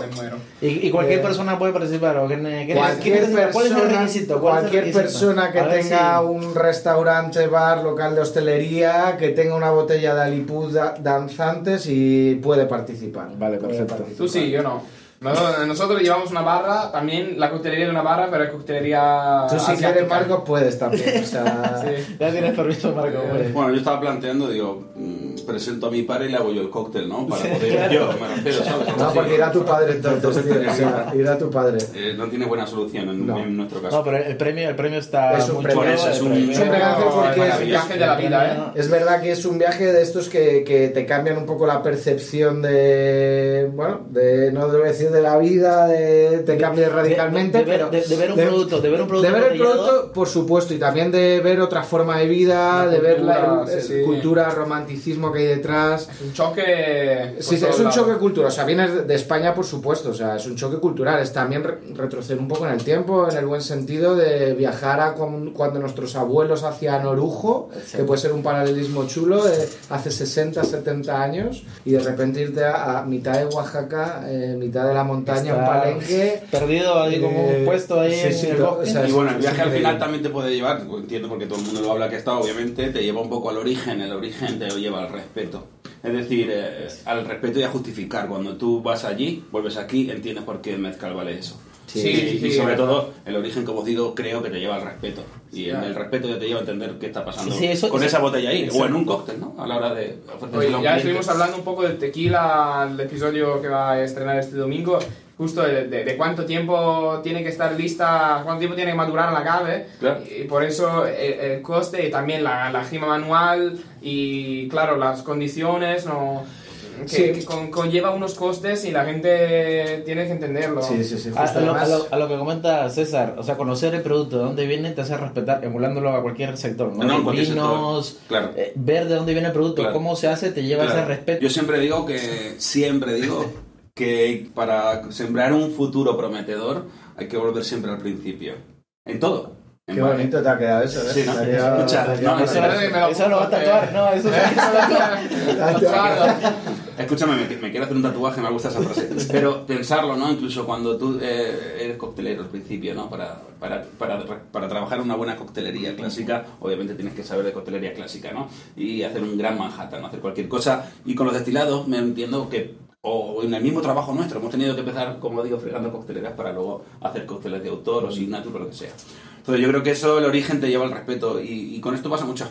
Y, y cualquier Eh, persona puede participar. ¿o qué, qué- Cualquier qué necesita? ¿Cuál es el persona, requisito? ¿Cuál es el cualquier requisito? persona que tenga si- un restaurante, bar, local de hostelería, que tenga una botella de Alipuz da- danzantes y puede participar. Vale, Puede perfecto. participar. Tú sí, yo no. Nosotros, llevamos una barra, también la coctelería de una barra, pero es coctelería. Tú si quieres, Marcos, puedes también. O sea, [laughs] Sí. Ya tienes permiso, Marco. Eh, hombre. Bueno, yo estaba planteando, digo, mm, presento a mi padre y le hago yo el cóctel, ¿no? Para poder ir claro. yo, me refiero, ¿sabes? Algo No, porque irá tu padre entonces, tío. O sea, irá tu padre. Eh, no tiene buena solución en, No. en nuestro caso. No, pero el premio, el premio está Es un premio, eso es un- premio- es un regalo porque es un viaje de la vida, ¿eh? Es verdad que es un viaje de estos que, que te cambian un poco la percepción de, bueno, de, no debo decir de la vida, de, te cambia radicalmente, de ver- pero... de- de ver un producto, de ver un producto De ver el producto, por supuesto, y también de ver otra forma de vida, La de ver la cultura, el- sí, sí. cultura, romanticismo que hay detrás. Es un choque. por Sí, sí, es un lados. choque cultural, o sea, viene de España, por supuesto, o sea, es un choque cultural, es también re- retroceder un poco en el tiempo, en el buen sentido de viajar a cuando nuestros abuelos hacían orujo, que puede ser un paralelismo chulo, de hace 60, 70 años, y de repente irte a, a mitad de Oaxaca, eh, mitad de la montaña, un Está palenque. Perdido ahí como Eh, un puesto ahí sí, en sí, el bosque. o sea, Y bueno, el viaje al final también te puede llevar, pues, entiendo porque todo el mundo lo habla que está, obviamente, te lleva un poco al origen, el origen te lleva al respeto. Es decir, eh, al respeto y a justificar. Cuando tú vas allí, vuelves aquí, entiendes por qué el mezcal vale eso. Sí, Sí, y, sí, y sobre todo, el origen, como os digo, creo que te lleva al respeto. Y claro. el respeto ya te lleva a entender qué está pasando Sí, eso- con esa botella ahí, o en un cóctel, ¿no? A la hora de Oye, ya estuvimos hablando un poco del tequila, el episodio que va a estrenar este domingo, justo de, de- de cuánto tiempo tiene que estar lista, cuánto tiempo tiene que madurar la cave, Claro. y por eso el, el coste y también la, la gima manual y claro, las condiciones, no... Que, Sí. que con- conlleva unos costes y la gente tiene que entenderlo. Sí, sí, sí, A, a lo, a lo- a lo que comenta César, o sea, conocer el producto, de dónde viene, te hace respetar, emulándolo a cualquier sector, ¿no? No, Vinos, sector, claro. eh, ver de dónde viene el producto, Claro. cómo se hace, te lleva a ese Claro. respeto. Yo siempre digo que, siempre digo [laughs] que para sembrar un futuro prometedor hay que volver siempre al principio. En todo. En Qué bonito te ha quedado eso, ¿eh? Sí, ¿no? Escucha, Eso, lo eso lo va a apunto, tatuar, no, eso Tatuado. [laughs] En Escúchame, me, me, quiero hacer un tatuaje, me gusta esa frase. Pero pensarlo, ¿no? Incluso cuando tú eh, eres coctelero al principio, ¿no? Para, para, para, para trabajar una buena coctelería clásica, obviamente tienes que saber de coctelería clásica, ¿no? Y hacer un gran Manhattan, hacer cualquier cosa. Y con los destilados me entiendo que o en el mismo trabajo nuestro. Hemos tenido que empezar, como digo, fregando cocteleras para luego hacer cócteles de autor o signature o lo que sea. Entonces yo creo que eso, el origen te lleva al respeto. Y, y con esto pasa muchas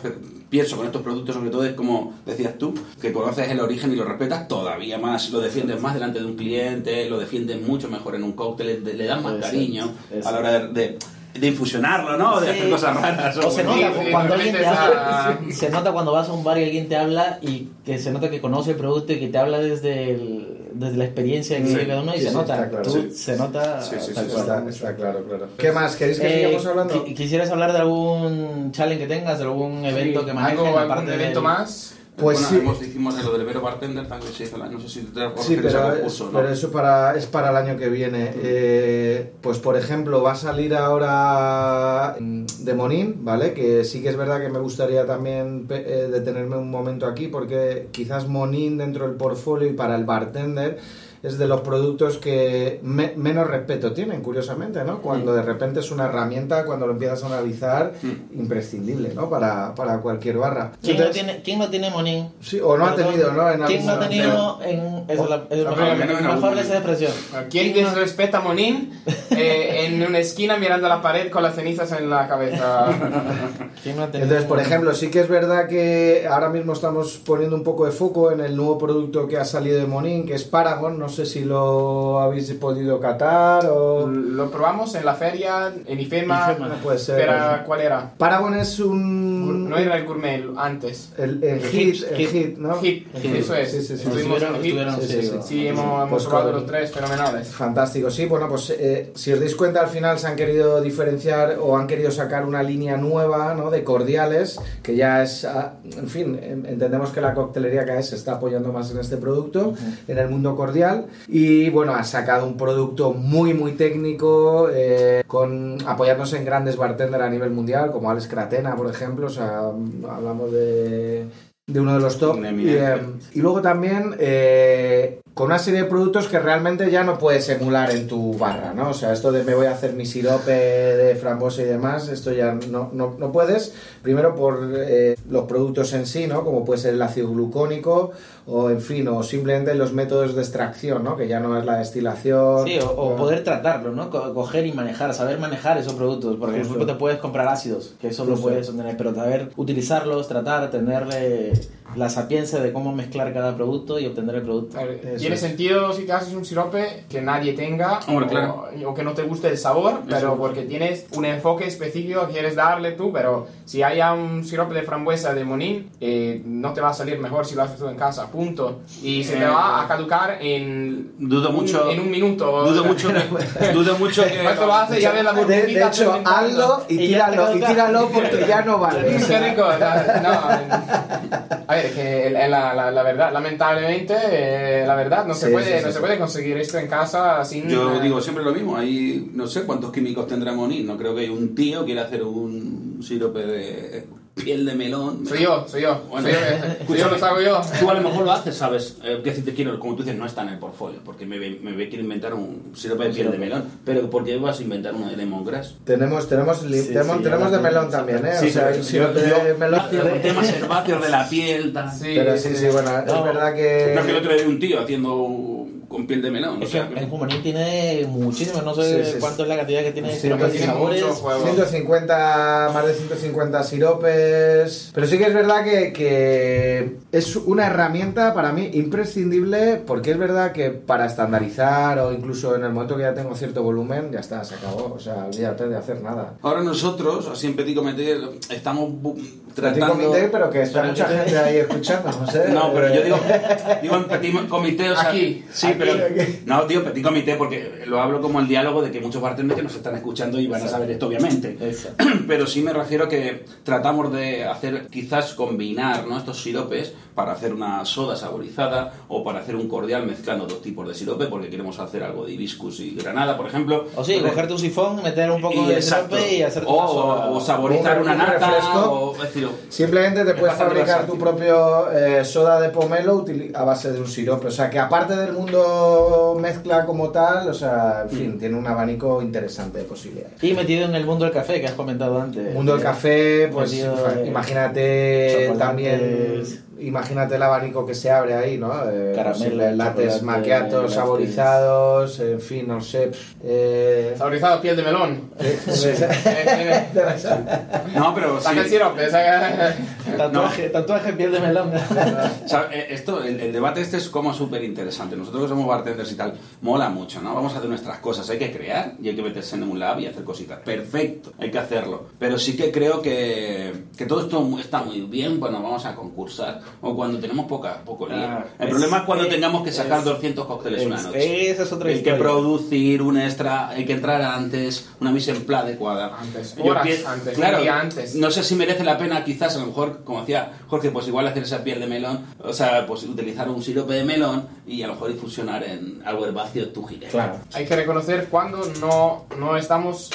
pienso con estos productos sobre todo es como decías tú, que conoces el origen y lo respetas todavía más, lo defiendes más delante de un cliente, lo defiendes mucho mejor en un cóctel, le, le das más cariño a la hora de, de de infusionarlo, ¿no? De Sí. hacer cosas raras. O se Sí, nota sí, cuando alguien te habla, se nota cuando vas a un bar y alguien te habla y que se nota que conoce el producto y que te habla desde, el- desde la experiencia que Sí, vive cada uno y sí, se sí, nota, claro. tú- Sí. se nota Sí, sí. Está, está claro, claro. ¿Qué más? ¿Queréis que Eh, sigamos hablando? qui- ¿Quisieras hablar de algún challenge que tengas, de algún evento Sí, que manejes? algo, aparte algún evento del- más. Pues Bueno, sí. hemos, hicimos lo del Vero Bartender también se hizo, no sé si te Sí, pero, concurso, ¿no? pero eso para, es para el año que viene. Eh, pues por ejemplo, va a salir ahora mm, de Monín, ¿vale? Que sí que es verdad que me gustaría también eh, detenerme un momento aquí porque quizás Monín dentro del portfolio y para el bartender es de los productos que me- menos respeto tienen, curiosamente, ¿no? Cuando de repente es una herramienta, cuando lo empiezas a analizar, imprescindible, ¿no? Para, para cualquier barra. ¿Quién no Entonces- tiene, quién no tiene Monín? Sí, o no ha tenido, ¿no? En ¿Quién no ha tenido en... Es la, es Ah, mejor, no en de esa expresión. ¿Quién desrespeta a Monín eh, en una esquina mirando la pared con las cenizas en la cabeza? [laughs] ¿Quién no ha tenido Entonces, por ejemplo, sí que es verdad que ahora mismo estamos poniendo un poco de foco en el nuevo producto que ha salido de Monin, que es Paragon. No sé si lo habéis podido catar o... Lo probamos en la feria, en IFEMA. IFEMA. No puede ser. Pero, ¿cuál era? Paragon es un... No era el gourmet antes. El, el hit, el hit, ¿no? Hit, Hit. eso es. Sí, sí, sí. Estuvimos en Hit. Sí, sí, sí, sí. Sí, hemos, hemos Pues probado con- los tres fenomenales. Fantástico, sí, bueno, pues eh, si os dais cuenta al final se han querido diferenciar o han querido sacar una línea nueva, ¿no? De cordiales, que ya es, ah, en fin, en- entendemos que la coctelería que se está apoyando más en este producto, en el mundo cordial, y bueno, ha sacado un producto muy, muy técnico, eh, con apoyándose en grandes bartenders a nivel mundial, como Alex Cratena, por ejemplo, o sea, hablamos de de uno de los top. Y, eh, y luego también eh, con una serie de productos que realmente ya no puedes emular en tu barra, ¿no? O sea, esto de me voy a hacer mi sirope de frambuesa y demás, esto ya no, no, no puedes. Primero por eh, los productos en sí, ¿no? Como puede ser el ácido glucónico o, en fin, o simplemente los métodos de extracción, ¿no? Que ya no es la destilación. Sí, o, o ¿no? poder tratarlo, ¿no? Co- Coger y manejar, saber manejar esos productos. Porque por Justo. ejemplo te puedes comprar ácidos, que eso lo Justo. puedes obtener, pero saber utilizarlos, tratar, tenerle la sapiencia de cómo mezclar cada producto y obtener el producto. A ver, Tiene es. sentido si te haces un sirope que nadie tenga Hombre, o, claro. o que no te guste el sabor, pero Eso. porque tienes un enfoque específico que quieres darle tú, pero si haya un sirope de frambuesa de Monin, eh, no te va a salir mejor si lo haces tú en casa, punto. Y se te Eh, va a caducar en, Dudo un- mucho- en un minuto. [laughs] Dudo mucho que... Dudo mucho que... ¿Cuánto lo hace? Ya ves la De, burbujita de hecho, hazlo y tíralo, y tíralo porque ya no vale. Qué rico, la- no, a ver, es que la, la- la- la verdad, lamentablemente, eh, la verdad, no, se Sí, puede, sí, no sí, se puede conseguir esto en casa sin... Yo eh, digo siempre lo mismo, hay no sé cuántos químicos tendrá Monin, no creo que un tío quiera hacer un sirope de piel de melón. Soy yo, soy yo. Bueno, soy yo, que- soy yo, lo hago yo. Tú a lo mejor lo haces, ¿sabes? Eh, que si te quiero, como tú dices, no está en el portfolio, porque me, ve- me ve quiero inventar un sirope de piel de melón, pero ¿por qué vas a inventar uno de lemongrass? Tenemos, tenemos, Sí, tenemos, sí, tenemos de melón también, ¿eh? Sí, o sea, pero el yo- sirope yo- de melón. Con temas herbáceos de la piel, tal. Sí, Pero sí, sí, bueno, es verdad que... No es que el otro día vi un tío haciendo con piel de melón. o Es que sea, el Jumanín tiene muchísimo, no sé Sí, sí, cuánto es la cantidad que tiene Sí, de tiene sabores. mucho juego. 150, más de 150 siropes. Pero sí que es verdad que, que es una herramienta para mí imprescindible porque es verdad que para estandarizar o incluso en el momento que ya tengo cierto volumen, ya está, se acabó. O sea, olvídate de hacer nada. Ahora nosotros, así en Petit Comité, estamos bu- Petit tratando... comité, pero que está Pero mucha que te- gente ahí escuchando, no sé. No, pero yo digo, digo en petit comité, o sea, Aquí, sí, aquí, pero no, digo petit comité porque lo hablo como el diálogo de que muchos bartenders que nos están escuchando y van a saber esto obviamente. [clears throat] Pero sí me refiero que tratamos de hacer quizás combinar ¿no? estos siropes para hacer una soda saborizada o para hacer un cordial mezclando dos tipos de sirope porque queremos hacer algo de hibiscus y granada, por ejemplo. O sí, Entonces, cogerte un sifón, meter un poco y de exacto. sirope y hacer o, o- o saborizar Un una nata refresco. o, es decir, Simplemente te Es puedes fabricar tu propio eh, soda de pomelo a base de un sirope. O sea, que aparte del mundo mezcla como tal, o sea, en Mm. fin, tiene un abanico interesante de posibilidades. Y metido en el mundo del café que has comentado antes. El mundo del café, pues Metido imagínate también, imagínate el abanico que se abre ahí, ¿no? Eh, Caramelo, posibles lates maquiatos saborizados, en fin, no sé. eh, Saborizado piel de melón. eh, Eh, eh, no, pero sí. Saca el sirope, saca... Tatuaje, tatuaje piel de melón. [laughs] O sea, esto, el, el debate este es como súper interesante. Nosotros que somos bartenders y tal, mola mucho, ¿no? Vamos a hacer nuestras cosas. Hay que crear y hay que meterse en un lab y hacer cositas. Perfecto, hay que hacerlo. Pero sí que creo que, que todo esto está muy bien cuando vamos a concursar o cuando tenemos poca, poco lío. Ah, el es- problema es cuando es- tengamos que sacar es- 200 cócteles una es- noche. esa es otra hay que producir un extra, hay que entrar antes, una mise en place adecuada. Antes, Yo horas antes, claro, un día antes. no sé si merece la pena, quizás, a lo mejor, como decía Jorge, pues igual hacer esa piel de melón, o sea, pues utilizar un sirope de melón y a lo mejor infusionar en algo herbáceo tu gire. claro. Hay que reconocer cuando no, no estamos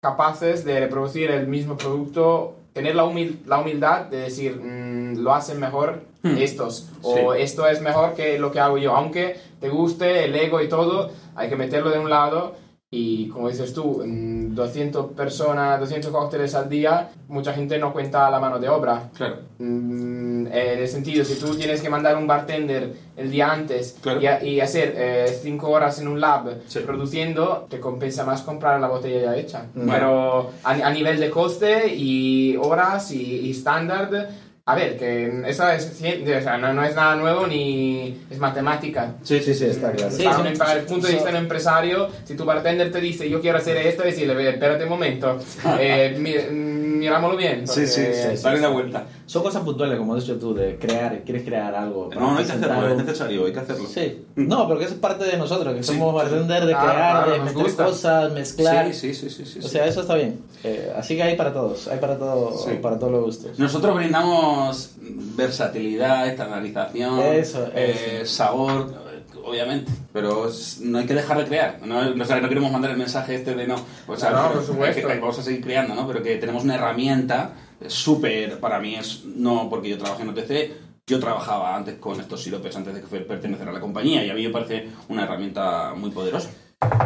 capaces de reproducir el mismo producto, tener la, humil- la humildad de decir, mm, lo hacen mejor Hmm. estos, o Sí. esto es mejor que lo que hago yo. Aunque te guste el ego y todo, hay que meterlo de un lado y, como dices tú, mm, 200 personas, 200 cócteles al día, mucha gente no cuenta la mano de obra. Claro. Mm, en el sentido, si tú tienes que mandar un bartender el día antes Claro. y, hacer 5 horas en un lab Sí. produciendo, te compensa más comprar la botella ya hecha. Bueno. Pero a, a nivel de coste y horas y estándar, a ver, que eso es, cien- o sea, no, no es nada nuevo ni es matemática. Sí, sí, sí, está claro. Sí, para, para el punto de vista de un empresario, si tu bartender te dice yo quiero hacer esto, decirle, "Ve, espérate un momento, [laughs] eh, mi- mirámoslo bien. Sí, sí, sí, dale la vuelta. Son cosas puntuales, como has dicho tú, de crear, quieres crear algo. para No, no hay que hacerlo, es necesario, hay que hacerlo. Sí, no, porque eso es parte de nosotros, que Sí. somos bartender de crear, claro, de meter gusta. cosas, mezclar. Sí, sí, sí, sí, sí, O sí. sea, eso está bien. Eh, así que hay para todos, hay para todo, Sí. para todos los gustos. Nosotros brindamos versatilidad, estandarización, Eso, eh, sabor, obviamente, pero no hay que dejar de crear. No, no, o sea, no queremos mandar el mensaje este de no. O sea, No, no, por supuesto. que- vamos a seguir creando, ¿no? Pero que tenemos una herramienta súper, para mí es, no porque yo trabajé en OTC, yo trabajaba antes con estos siropes antes de que pertenecer a la compañía y a mí me parece una herramienta muy poderosa.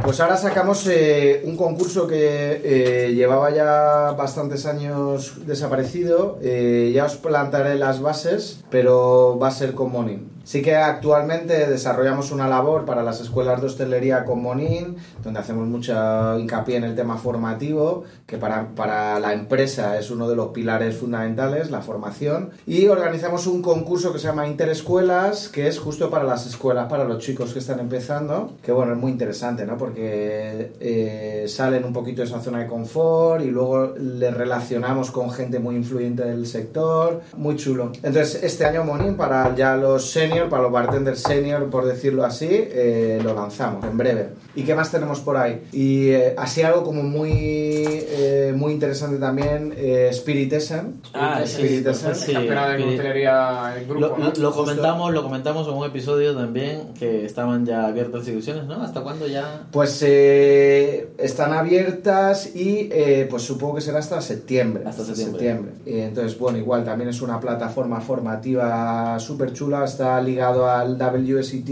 Pues ahora sacamos eh, un concurso que eh, llevaba ya bastantes años desaparecido. Eh, ya os plantaré las bases, pero va a ser con Monin. Sí que actualmente desarrollamos una labor para las escuelas de hostelería con Monin, donde hacemos mucha hincapié en el tema formativo, que para, para la empresa es uno de los pilares fundamentales, la formación. Y organizamos un concurso que se llama Interescuelas, que es justo para las escuelas, para los chicos que están empezando, que bueno, es muy interesante, ¿no? Porque eh, salen un poquito de esa zona de confort y luego les relacionamos con gente muy influyente del sector, muy chulo. Entonces, este año Monin, para ya los senior, para los bartenders senior, por decirlo así, eh, lo lanzamos en breve. ¿Y qué más tenemos por ahí? Y eh, así algo como muy, eh, muy interesante también, eh, Spirit Essen. Ah, sí, Spirit Essen. sí, campeona de sí. coctelería el grupo, Lo, ¿no? lo- lo comentamos, lo comentamos en un episodio también que estaban ya abiertas inscripciones, ¿no? ¿Hasta cuándo ya? Pues eh, están abiertas y eh, pues supongo que será hasta septiembre. Hasta septiembre. Y entonces, bueno, igual también es una plataforma formativa súper chula, está ligado al WSET,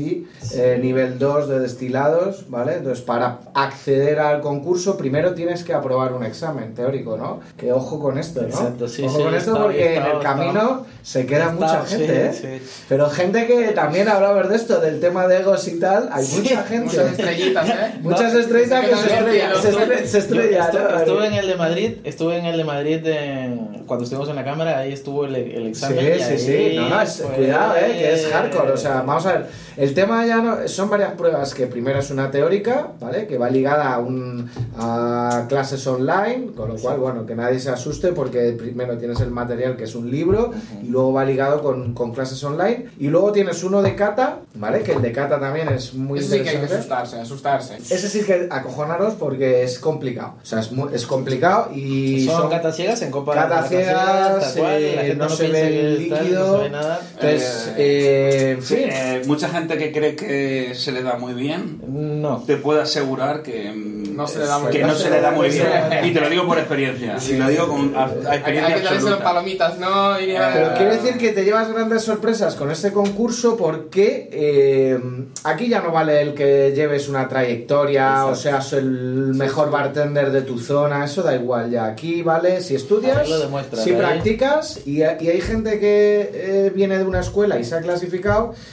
eh, nivel 2 de destilados, ¿vale? Entonces, para acceder al concurso, primero tienes que aprobar un examen teórico, ¿no? Que ojo con esto, ¿no? Exacto, sí, ojo sí, con esto está- porque está- en el está- camino se queda mucha sí, gente, ¿eh? sí. Pero gente que también hablamos de esto, del tema de egos y tal, hay mucha gente. Muchas estrellitas, ¿eh? [laughs] Muchas No, estrellitas que se estrellan, se, estuve en el de Madrid, estuve en el de Madrid de- cuando estuvimos en la cámara, ahí estuvo el, el examen. Sí, sí, ahí sí. No, no, es- cuidado, eh, que es hard hardcore. O sea, vamos a ver. El tema ya no. Son varias pruebas que primero es una teórica, ¿vale? Que va ligada a, un, a clases online, con lo cual, bueno, que nadie se asuste porque primero tienes el material que es un libro y luego va ligado con, con clases online. Y luego tienes uno de cata, ¿vale? Que el de cata también es muy Eso sí que hay que asustarse, asustarse. Ese sí que acojonaros porque es complicado. O sea, es, es complicado y son, son catas ciegas en copa catas ciegas, tal cual, eh, la gente no se ve el líquido. no se ve nada. Entonces, Eh, eh, en Sí, fin. eh, mucha gente que cree que se le da muy bien, No. te puedo asegurar que mm, No se le da muy que bien. no se le da muy bien. Sí. Y te lo digo por experiencia. Y lo digo con a- a Hay, hay experiencia que darse las absoluta. palomitas, ¿no? Y, Pero eh, quiero decir que te llevas grandes sorpresas con este concurso porque eh, aquí ya no vale el que lleves una trayectoria o seas el mejor bartender de tu zona, eso da igual ya. Aquí vale si estudias, si ahí. practicas y, y hay gente que eh, viene de una escuela y se ha clasificado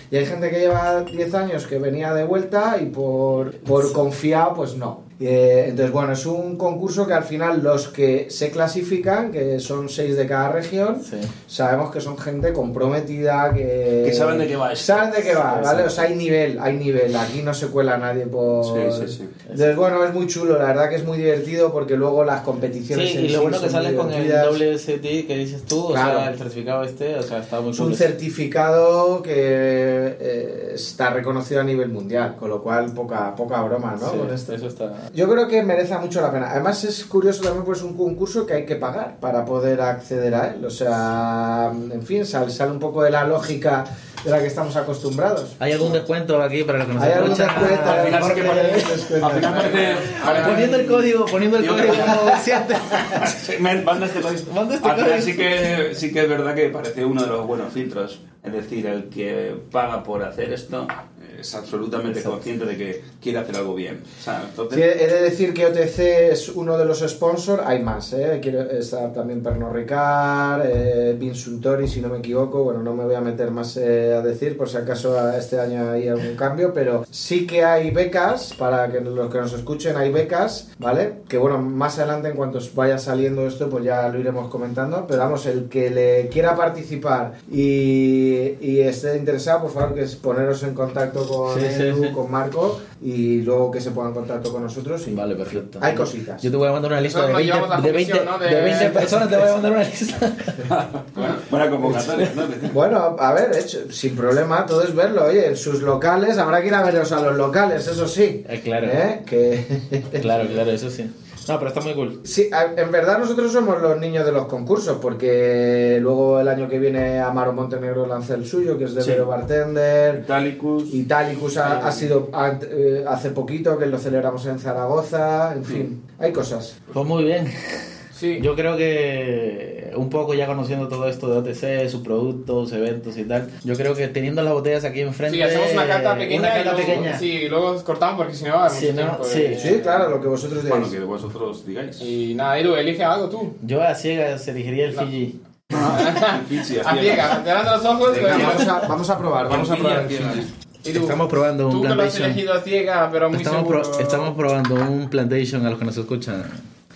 y hay gente que lleva 10 años que venía de vuelta y por, por confiado pues no. Eh, entonces, bueno, es un concurso que al final los que se clasifican, que son 6 de cada región, Sí. sabemos que son gente comprometida, que... Que saben de qué va esto. Saben de qué va, Sí, ¿vale? sí. O sea, hay nivel, hay nivel. Aquí no se cuela nadie por... Sí, sí, sí. Entonces, bueno, es muy chulo, la verdad que es muy divertido porque luego las competiciones Sí, en y lo sí bueno que muy con el. WST que dices tú, o Claro. sea, el certificado este, o sea, está muy Es un chulo. certificado que eh, está reconocido a nivel mundial, con lo cual poca, poca broma, ¿no? Sí, Con este. eso está. Yo creo que merece mucho la pena. Además es curioso también pues un concurso que hay que pagar para poder acceder a él. O sea, en fin, sale, sale un poco de la lógica de la que estamos acostumbrados. ¿Hay algún descuento aquí para los que nos Hay algún descuento, Al final Porque- descuento. al final Poniendo el código, poniendo el código [laughs] manda este código. Manda este código. sí que, sí que es verdad que parece uno de los buenos filtros. Es decir, el que paga por hacer esto es absolutamente consciente de que quiere hacer algo bien. O sea, entonces, Sí, he de decir que OTC es uno de los sponsors, hay más, ¿eh? Quiero estar también Pernod Ricard, eh, Vinsuntori, si no me equivoco, bueno, no me voy a meter más eh, a decir, por si acaso este año hay algún cambio, pero sí que hay becas, para que los que nos escuchen, hay becas, ¿vale? Que bueno, más adelante en cuanto vaya saliendo esto, pues ya lo iremos comentando, pero vamos, el que le quiera participar y, y esté interesado, por favor, que es poneros en contacto con Sí, Edu, sí. con Marco y luego que se ponga en contacto con nosotros. y- Vale, perfecto. Hay cositas. Yo te voy a mandar una lista de Nosotros 20, nos llevamos la de 20, comisión, ¿no? De- de 20 personas, te voy a mandar una lista. [laughs] buena convocatoria, ¿no? Bueno, a ver, hecho, sin problema, todo es verlo. Oye, en sus locales habrá que ir a veros a los locales, eso sí. Eh, claro. ¿Eh? Que... Claro, claro, eso sí. No, pero está muy cool. Sí, en verdad nosotros somos los niños de los concursos, porque luego el año que viene Amaro Montenegro lanza el suyo, que es de Sí. Vero Bartender. Italicus. Italicus ha, ha sido a- eh, hace poquito, que lo celebramos en Zaragoza, en fin, hay cosas. Pues muy bien. Sí. Yo creo que un poco ya conociendo todo esto de OTC, sus productos, eventos y tal, yo creo que teniendo las botellas aquí enfrente. Sí, hacemos una carta pequeña, Una y carta luego, pequeña. Sí, y luego cortamos porque si no va Sí, ¿no? Sí. de- Sí, claro, lo que vosotros Bueno, digáis. que vosotros digáis. Y nada, Edu, elige algo tú. Yo a ciegas elegiría el Fiji. [laughs] Fiji, A ciegas, cerrando los ojos. Venga, pero- Vamos a, vamos a probar, vamos a probar. el Fiji. Estamos probando un Tú que lo has plantation. elegido a ciega, pero muy Estamos, seguro. pro- estamos probando un plantation a los que nos escuchan.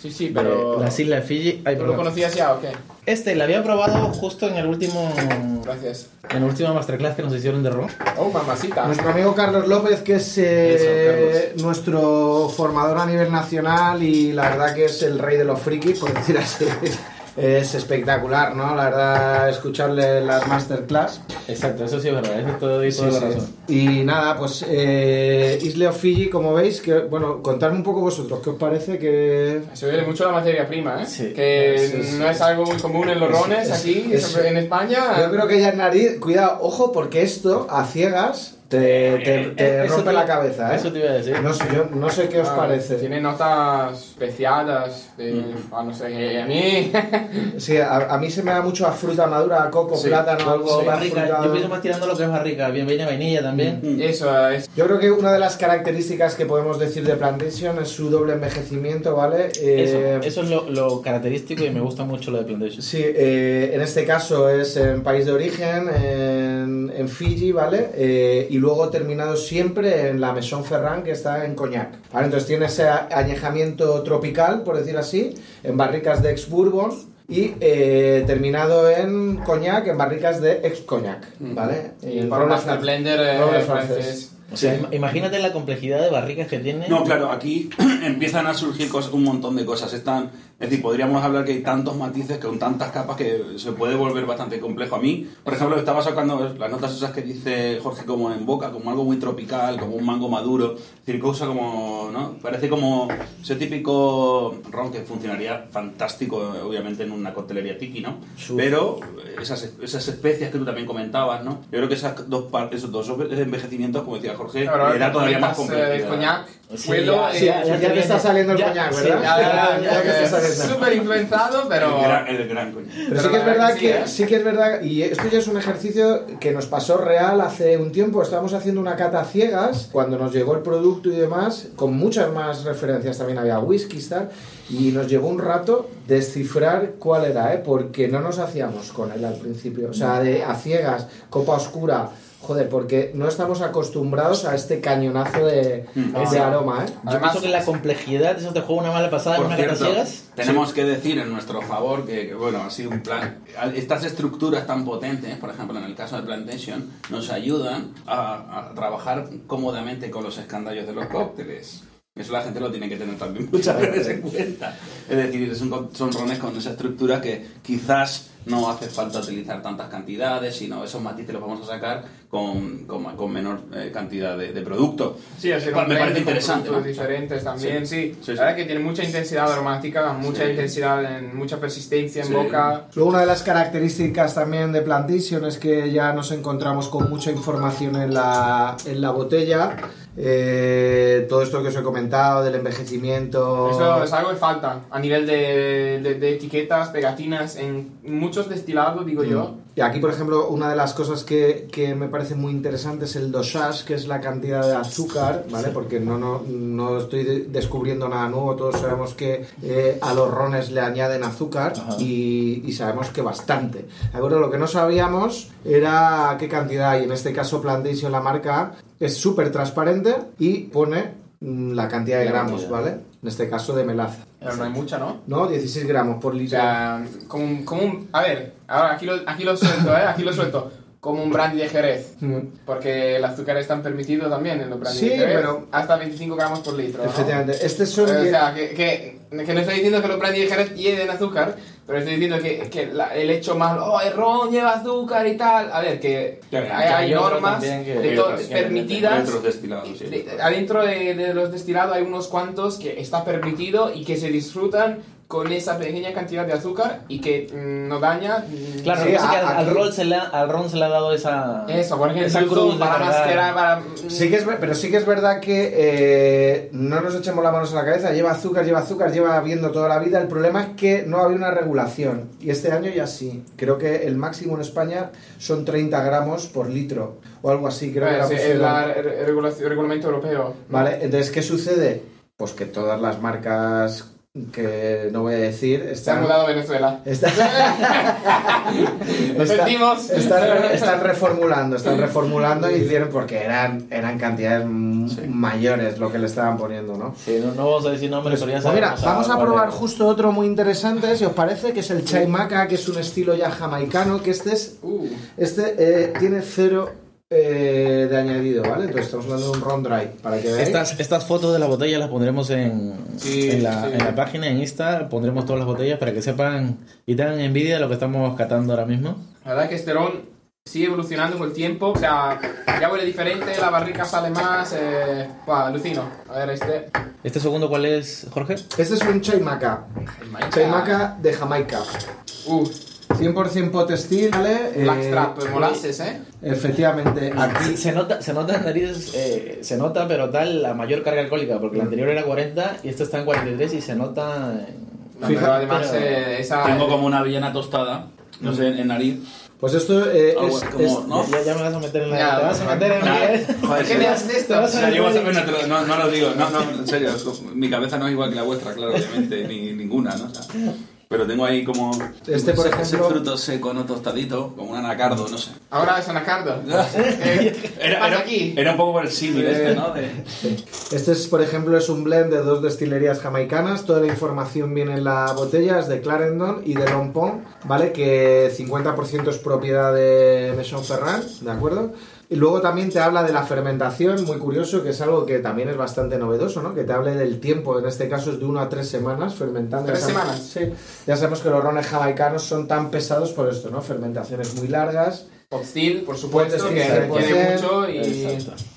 Sí, sí, de pero... las islas Fiji. Ay, ¿Tú lo conocías ya o qué? Este, lo había probado justo en el último. Gracias. En la última masterclass que nos hicieron de ron. Oh, mamacita. Nuestro amigo Carlos López, que es eh, Eso, nuestro formador a nivel nacional y la verdad que es el rey de los frikis, por decir así. Es espectacular, ¿no? La verdad, escucharle las masterclass. Exacto, eso sí es verdad, eso doy toda Sí, la sí. razón. Y nada, pues eh, Isle of Fiji, como veis, que bueno, contadme un poco vosotros, ¿qué os parece que Se ve mucho la materia prima, ¿eh? Sí. Que Sí, sí. no es algo muy común en los Es- rones es- aquí, es- en España. Yo creo que ya en nariz, cuidado, ojo, porque esto a ciegas te, te- te Eh, rompe te- la cabeza, ¿eh? Eso te iba a decir. No sé, yo no sé qué os Ah, parece. Tiene notas especiadas. De, ah, no sé, a mí. [laughs] Sí, a, a mí se me da mucho a fruta madura, a coco, Sí, plátano, algo Sí, más barrica, yo pienso más tirando lo que es barrica, bien viene vainilla también. Eso es. Yo creo que una de las características que podemos decir de Plantation es su doble envejecimiento, ¿vale? Eh, Eso, eso es lo, lo característico y me gusta mucho lo de plantation. Sí, eh, en este caso es en país de origen, en, en Fiji, ¿vale? Eh, y luego terminado siempre en la Maison Ferrand, que está en Cognac. ¿vale? Entonces tiene ese añejamiento tropical, por decir así, en barricas de ex-bourbon. y eh, terminado en coñac, en barricas de ex coñac, ¿vale? Y un robles Master Blender eh, francés. francés. O sea, im- imagínate la complejidad de barricas que tiene. No, claro, aquí [clears throat] empiezan a surgir cosas- un montón de cosas. Están, es decir, podríamos hablar que hay tantos matices, con tantas capas, que se puede volver bastante complejo. A mí, por ejemplo, estaba sacando las notas esas que dice Jorge como en boca, como algo muy tropical, como un mango maduro. Es decir, cosa como, ¿no? Parece como ese típico ron que funcionaría fantástico, obviamente, en una coctelería tiki, ¿no? Pero esas, esas especias que tú también comentabas, ¿no? Yo creo que esas dos, par- esos dos envejecimientos, como decía Jorge, Pero da todavía más barricas, eh, coñac, Sí, eh, sí, ya, Ya te está saliendo el coñac, sí, ¿verdad? ya, ya, ya, Ya que está es saliendo. súper influenciado, pero... El gran, el gran coño. Pero, Pero sí que es verdad que ¿eh? sí que es verdad, y esto ya es un ejercicio que nos pasó real hace un tiempo. Estábamos haciendo una cata a ciegas cuando nos llegó el producto y demás, con muchas más referencias también había whisky tal, y nos llevó un rato descifrar cuál era, ¿eh? porque no nos hacíamos con él al principio. O sea, de a ciegas, copa oscura. Joder, porque no estamos acostumbrados a este cañonazo de, Mm. de aroma, ¿eh? Yo Además- pienso que la complejidad, eso te juega una mala pasada en una cierto, ciegas. tenemos que decir en nuestro favor que, que, bueno, ha sido un plan. Estas estructuras tan potentes, por ejemplo, en el caso de Plantation, nos ayudan a, a trabajar cómodamente con los escandallos de los cócteles. Eso la gente lo tiene que tener también [laughs] muchas veces en cuenta. Es decir, es un- son rones con esa estructura que quizás no hace falta utilizar tantas cantidades, sino esos matices los vamos a sacar con, con, con menor eh, cantidad de, de producto. Sí, así me parece interesante. con ¿no? productos diferentes también, sí. Sí, sí. La verdad que tiene mucha intensidad aromática, mucha Sí. intensidad, en, mucha persistencia en Sí. boca. Luego una de las características también de Plantation es que ya nos encontramos con mucha información en la, en la botella. Eh, todo esto que os he comentado del envejecimiento. Eso es algo que falta a nivel de, de- de etiquetas, pegatinas, en muchos destilados, digo yo. Y aquí, por ejemplo, una de las cosas que, que me parece muy interesante es el dosage, que es la cantidad de azúcar, ¿vale? Porque no, no, no estoy de- descubriendo nada nuevo, todos sabemos que eh, a los rones le añaden azúcar y, y sabemos que bastante. ¿De acuerdo? Lo que no sabíamos era qué cantidad, y en este caso Plantation, la marca, es súper transparente y pone mm, la cantidad de La gramos, cantidad. ¿vale? En este caso de melaza. Pero no hay mucha, ¿no? ¿No? 16 gramos por O litro. sea, como, un- como un... A ver, ahora aquí lo, aquí lo suelto, ¿eh? Aquí lo suelto. Como un brandy de Jerez. Mm. Porque el azúcar es tan permitido también en los brandy Sí, de Jerez. pero- Hasta 25 gramos por litro, ¿no? Efectivamente. Este son... O sea, que, que, que no estoy diciendo que los brandy de Jerez lleven azúcar, pero estoy diciendo que, que la- el hecho más, oh, el ron lleva azúcar y tal. A ver, que hay, hay normas de to- permitidas. adentro de, de los destilados hay unos cuantos que está permitido y que se disfrutan con esa pequeña cantidad de azúcar y que mm, no daña. mm, Claro, Sí, que al, rol se le ha, al ron se le ha dado esa. Eso, por ejemplo, esa cruz para mm, Sí que es, pero sí que es verdad que eh, no nos echemos las manos a la cabeza, lleva azúcar, lleva azúcar, lleva viendo toda la vida. El problema es que no había una regulación y este año ya sí. Creo que el máximo en España son 30 gramos por litro o algo así. Creo que eh, era sí, posible. el, el reglamento europeo. Vale, entonces, ¿qué sucede? Pues que todas las marcas que no voy a decir Se han están... mudado a Venezuela. [laughs] están- Lo están- sentimos. están, están reformulando, están reformulando y hicieron porque eran, eran cantidades Sí. mayores lo que le estaban poniendo, ¿no? Sí, no, no vamos a decir nombres, pero ya Pues mira, vamos a probar justo otro muy interesante, si os parece, que es el chai maca, que es un estilo ya jamaicano, que este es Uh, este eh, tiene cero eh, de añadido, ¿vale? Entonces estamos hablando de un ron dry, para que veáis. Estas, estas fotos de la botella las pondremos en, Sí, en, la, sí. en la página, en Insta, pondremos todas las botellas para que sepan y tengan envidia de lo que estamos catando ahora mismo. la verdad que este ron sigue evolucionando con el tiempo. O sea, ya huele diferente, la barrica sale más. Eh, buah, alucino. A ver, este. ¿Este segundo cuál es, Jorge? Este es un chai maca, chai maca de Jamaica. Uh, 100% potestil, ¿vale? Blackstrap, Eh, molasses, ¿eh? Efectivamente, aquí Se nota, se nota en nariz, eh, se nota, pero tal la mayor carga alcohólica, porque el anterior era 40 y este está en 43 y se nota. No, Fíjate, pero además, pero- eh, esa. Tengo como una avellana tostada, no sé, en nariz. Pues esto eh, Algo es, como, es- ¿no? Ya, ya me vas a meter en la. Ya, te vas a meter en la. Joder, ¿Qué me haces esto? Te vas O a sea, yo te lo- no, no lo digo, no, no, en serio, mi cabeza no es igual que la vuestra, claro, obviamente, ni ninguna, ¿no? O sea, Pero tengo ahí como. Este, por ese- ejemplo- Ese fruto seco, no tostadito, como un anacardo, no sé. Ahora es anacardo. [laughs] Eh, ¿Qué Era, pasa era- aquí? era un poco por el símil este, ¿no? De- [laughs] Este es, por ejemplo, es un blend de dos destilerías jamaicanas. Toda la información viene en la botella, es de Clarendon y de Lompón, ¿vale? Que 50% es propiedad de Maison Ferrand, ¿de acuerdo? Y luego también te habla de la fermentación, muy curioso, que es algo que también es bastante novedoso, ¿no? Que te hable del tiempo, en este caso es de 1 a 3 semanas fermentando. ¿Tres semanas? Sí. Ya sabemos que los rones jamaicanos son tan pesados por esto, ¿no? Fermentaciones muy largas. Hopsteel, por supuesto, que requiere 100%, mucho y Exacto.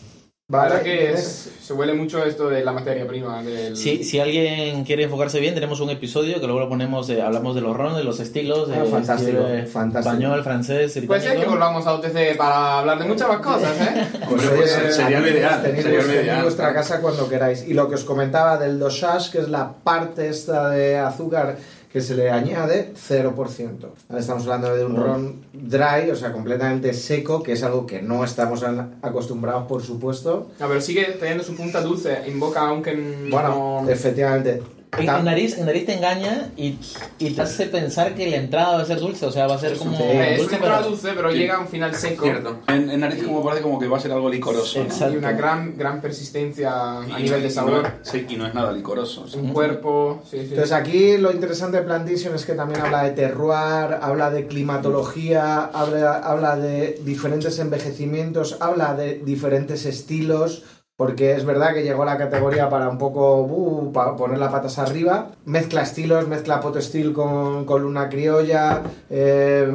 La verdad ¿vale? que es- se huele mucho esto de la materia prima. Del... Si, si alguien quiere enfocarse bien, tenemos un episodio que luego lo ponemos, eh, hablamos de los rones, de los estilos, Ah, de fantástico, estilo, eh, fantástico. español, francés, Puede ser que británico. volvamos a OTC para hablar de muchas más cosas, ¿eh? [laughs] Pues oye, sería lo aquí ideal, Tenéis, vuestra casa cuando queráis. Y lo que os comentaba del dosage, que es la parte esta de azúcar que se le añade, 0%. Ahora Estamos hablando de un Oh. ron dry, o sea, completamente seco, que es algo que no estamos acostumbrados, por supuesto. No, pero sigue teniendo su punta dulce en boca, aunque Bueno, no... efectivamente. En, Tam- en nariz, en nariz te engaña y, y te hace pensar que la entrada va a ser dulce, o sea, va a ser como Sí. Eh, es dulce, una entrada pero- dulce, pero Sí. llega a un final seco. Cierto. En, en nariz como parece como que va a ser algo licoroso. ¿no? Exacto. Y una gran, gran persistencia Y a no- nivel de y sabor. No, sí, y no es nada licoroso. o sea. Un cuerpo, sí, sí. Entonces aquí lo interesante de Plantation es que también habla de terroir, habla de climatología, habla, habla de diferentes envejecimientos, habla de diferentes estilos, porque es verdad que llegó a la categoría para un poco uh, para poner las patas arriba. Mezcla estilos, mezcla pot still con, con luna criolla, eh,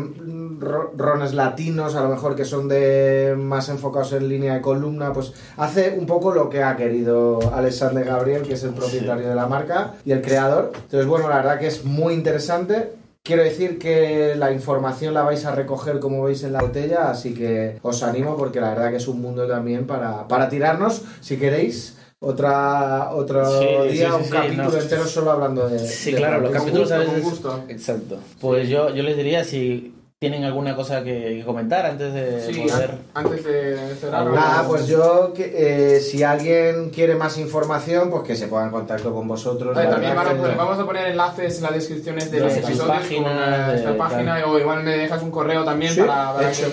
ro- rones latinos, a lo mejor que son de más enfocados en línea de columna, pues hace un poco lo que ha querido Alexander Gabriel, que es el propietario de la marca y el creador. Entonces, bueno, la verdad que es muy interesante. Quiero decir que la información la vais a recoger como veis en la botella, así que os animo porque la verdad que es un mundo también para, para tirarnos, si queréis. Otra, otro Sí, día, sí, sí, un sí, capítulo no. entero solo hablando de. Sí, de claro, los capítulos a gusto, veces... con gusto. Exacto. Pues yo, yo les diría si tienen alguna cosa que, que comentar antes de Sí, poder... an- antes de cerrar. Nada, pues yo, que, eh, si alguien quiere más información, pues que se ponga en contacto con vosotros. La también verdad van a que- poner- vamos a poner enlaces en las descripciones de De los episodios páginas, con de- esta página o igual me dejas un correo también Sí, para, para, que,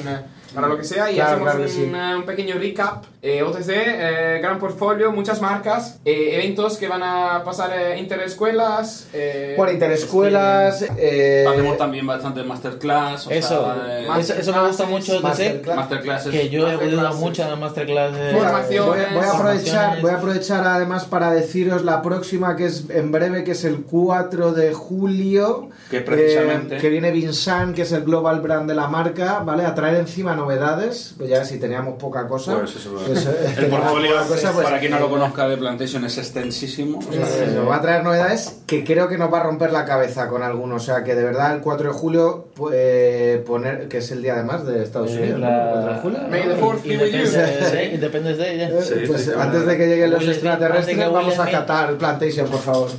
para lo que sea y Claro, hacemos claro un, sí. un pequeño recap. Eh, OTC, eh, gran portfolio, muchas marcas, eh, eventos que van a pasar eh, interescuelas. Eh, Bueno, interescuelas. eh, Hacemos también bastante masterclass. o Eso, sea, eh, eso, eso me gusta mucho Masterclass. masterclasses. que yo he muchas masterclass de... Mira, Formaciones, voy, a- voy a aprovechar, voy a aprovechar además para deciros la próxima que es en breve, que es el 4 de julio. Que precisamente- eh, que viene Vinsan, que es el global brand de la marca, ¿vale? A traer encima novedades. Pues ya si teníamos poca cosa. Pues eso, pues, eh, el teníamos portfolio, cosa, pues, para quien no lo conozca de Plantation, es extensísimo. o sea, Eh, eh, nos va a traer novedades que creo que nos va a romper la cabeza con algunos. O sea, que de verdad el 4 de julio, eh, poner, que es el día además de Estados Eh, Unidos, ¿no? la- El 4 de julio. May the fourth be with you. Independence Day, Independence Day, ya. Eh, Sí, pues sí, antes de que lleguen los extraterrestres, vamos a catar Plantation, por favor.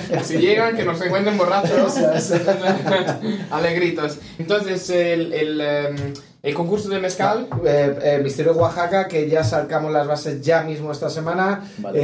[laughs] Si llegan, que nos encuentren borrachos. [laughs] [laughs] Alegritos. Entonces, el, el, em, el concurso de mezcal. Eh, eh, Misterio Oaxaca, que ya sacamos las bases ya mismo esta semana. Vale.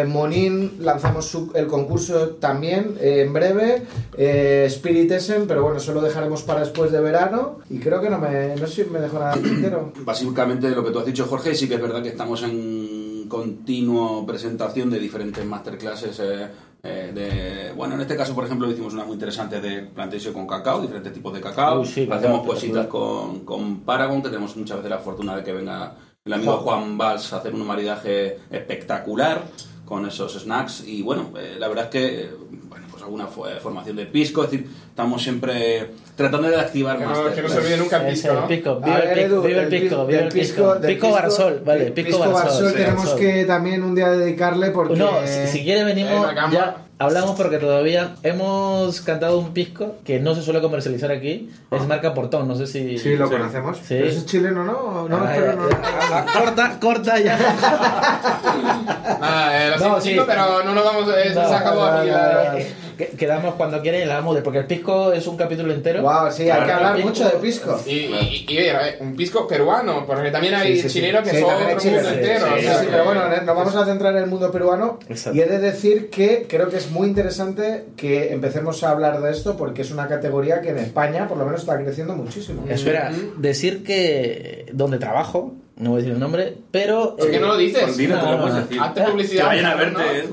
Eh, Monín, lanzamos su- el concurso también eh, en breve. Eh, Spirit Essen, pero bueno, eso lo dejaremos para después de verano. Y creo que no me, no sé si me dejo nada entero. [clears throat] Básicamente lo que tú has dicho, Jorge, sí que es verdad que estamos en continuo presentación de diferentes masterclasses. eh, eh, de, bueno, en este caso, por ejemplo, hicimos una muy interesante de plantation con cacao, diferentes tipos de cacao. Sí, Hacemos espectacular. cositas con, con Paragon, que tenemos muchas veces la fortuna de que venga el amigo Juan Valls a hacer un maridaje espectacular con esos snacks. Y bueno, eh, la verdad es que, eh, bueno, pues alguna fo- formación de pisco, es decir, estamos siempre tratando de activar Que más. no, que no se olvide nunca el pisco, ¿no? pisco, A viva ver, el Edu, pisco, viva el del pisco, pi- viva el pisco. del Pisco Barsol, vale, del pisco Barsol. sí, tenemos Barsol. que también un día dedicarle porque... No, si, si quiere venimos, ya hablamos porque todavía hemos cantado un pisco que no se suele comercializar aquí, es marca Portón, no sé si... Sí, lo conocemos. Sí. Pero eso es chileno, ¿no? No, Ah, pero ya, no. ya. Ah, [laughs] corta, corta ya. [laughs] Nada, eh, lo No, siento, sí. pero no nos vamos. eh, No, se acabó aquí. Quedamos cuando quieras y la damos de. Porque el pisco es un capítulo entero. Wow, sí, hay que hablar pisco. mucho de pisco. Y, y, eh, un pisco peruano, porque también hay Sí, sí, sí. chilenos que Sí, son otro mundo chilenos, entero. Sí, o sí, sea pero bueno, nos vamos a centrar en el mundo peruano. Exacto. Y he de decir que creo que es muy interesante que empecemos a hablar de esto porque es una categoría que en España, por lo menos, está creciendo muchísimo. Espera, Ujú. decir que donde trabajo, no voy a decir el nombre, pero ¿Por qué eh, no lo dices? Te lo puedes no. decir. Hazte publicidad, Que vayan a ¿no? verte,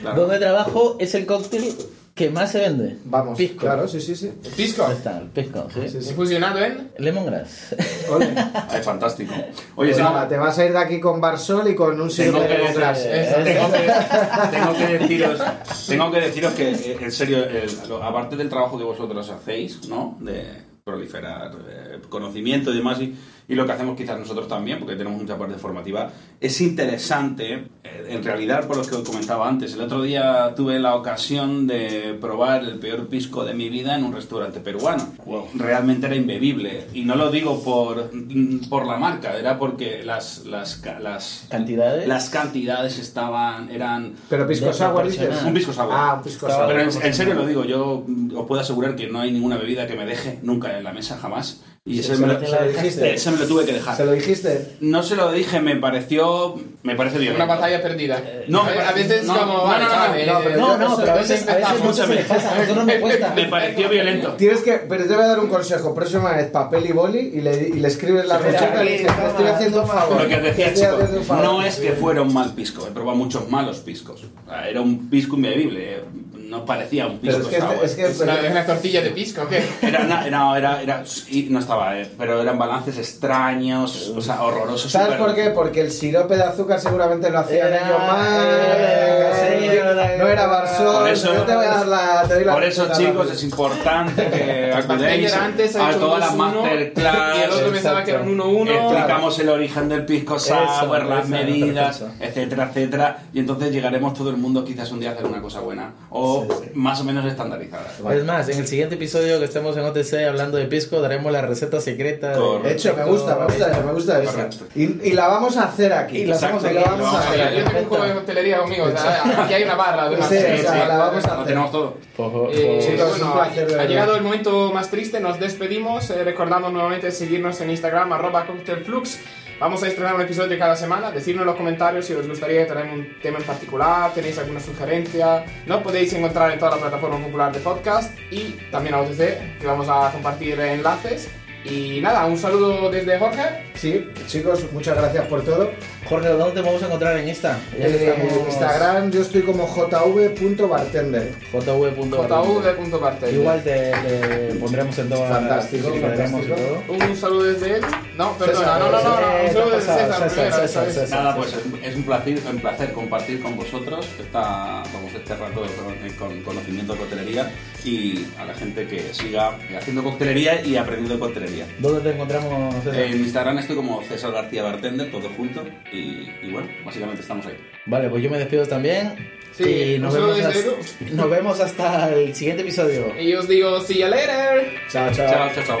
claro. donde trabajo es el cóctel que más se vende. Vamos, pisco. claro, sí, sí, sí. El pisco. Ahí está, el pisco, sí. Sí, sí. Infusionado en. Lemongrass. Ole. [laughs] Ay, fantástico. Oye, Pues si no- nada, te vas a ir de aquí con Barsol y con un que, de lemongrass. Eh, tengo, que, [laughs] tengo que deciros, tengo que deciros que, eh, en serio, el- lo- aparte del trabajo que vosotros hacéis, ¿no? De proliferar eh, conocimiento y demás, y, y lo que hacemos quizás nosotros también, porque tenemos mucha parte formativa, es interesante, eh, en realidad, por lo que os comentaba antes. El otro día tuve la ocasión de probar el peor pisco de mi vida en un restaurante peruano. Realmente era imbebible. Y no lo digo por, por la marca, era porque las, las, las, Cantidades. las cantidades estaban, eran... Pero pisco sour dices. Un pisco sour. Ah, un pisco sour. Pero en, en serio lo digo, yo os puedo asegurar que no hay ninguna bebida que me deje nunca en la mesa, jamás. Y Sí, ese, se me lo- se lo dijiste. ese me lo tuve que dejar. ¿Se lo dijiste? No se lo dije, me pareció... Me parece bien. Una batalla perdida. No, a veces no, como. no, vale, no, no, vale, no, eh, pero No, pero a veces, a veces empezamos, mucho se le pasa, a nosotros me cuesta. Me pareció violento. Tienes que, pero te voy a dar un consejo. Próxima vez, papel y boli y le, y le escribes la receta y le dices, estoy haciendo un favor. Lo que os decía, chicos, no es que fuera un mal pisco, he probado muchos malos piscos. Era un pisco imbebible, eh, no parecía un Pero pisco es que, sour. es que Es una, es una tortilla de pisco, ¿o qué? Era, una- era, era, era- no estaba, eh, pero eran balances extraños, o sea, horrorosos. ¿Sabes súper- por qué? Porque el sirope de azúcar seguramente lo hacían Era- ellos era- no era Barsol. Por eso- yo te voy a dar la. Te doy la Por eso, chicos, es importante que [laughs] acudáis antes a todas las 2-1, masterclass. Y el otro pensaba que era un 1-1. Explicamos el origen del pisco sour, Eso, las eso, medidas, etcétera, etcétera. Y entonces llegaremos todo el mundo quizás un día a hacer una cosa buena. O Sí, sí. más o menos estandarizada. Es más, en el siguiente episodio que estemos en OTC hablando de pisco, daremos la receta secreta. de- Correcto. De hecho, me gusta, me gusta me gusta eso. Y, y la vamos a hacer aquí. Y la hacemos Exacto, aquí, la vamos a vamos a hacer aquí. Yo tengo un juego de hostelería conmigo, o sea, aquí hay una barra una Sí, o sea, la vamos a Lo hacer. tenemos todo. Ojo, Eh. Chicos, bueno, ha, llegado el momento más triste, nos despedimos, eh, recordando nuevamente seguirnos en Instagram, arroba cocktailflux. Vamos a estrenar un episodio cada semana, decirnos en los comentarios si os gustaría que un tema en particular, tenéis alguna sugerencia, nos podéis encontrar en toda la plataforma popular de podcast y también a OTC, que vamos a compartir enlaces. Y nada, un saludo desde Jorge. Sí, chicos, muchas gracias por todo. Jorge, ¿dónde te vamos a encontrar en Insta? Eh, estamos- En Instagram yo estoy como jv.bartender. jv.bartender. jv.bartel. Igual te, te pondremos en todas Fantástico, y fantástico. todo. Un saludo desde él. No, perdona, César, no, no, no, no, César, un saludo te desde César, César, ¿sabes? César. Nada, pues es, un placer, un placer compartir con vosotros esta, vamos, este rato con, con conocimiento de coctelería y a la gente que siga haciendo coctelería y aprendiendo coctelería. ¿Dónde te encontramos, César? En Instagram estoy como César García Bartender, todo junto, y, y bueno, básicamente estamos ahí. Vale, pues yo me despido también. Sí, y nos vemos, hasta, nos vemos hasta el siguiente episodio. Y os digo, see you later. Chao, chao. Chao, chao, chao.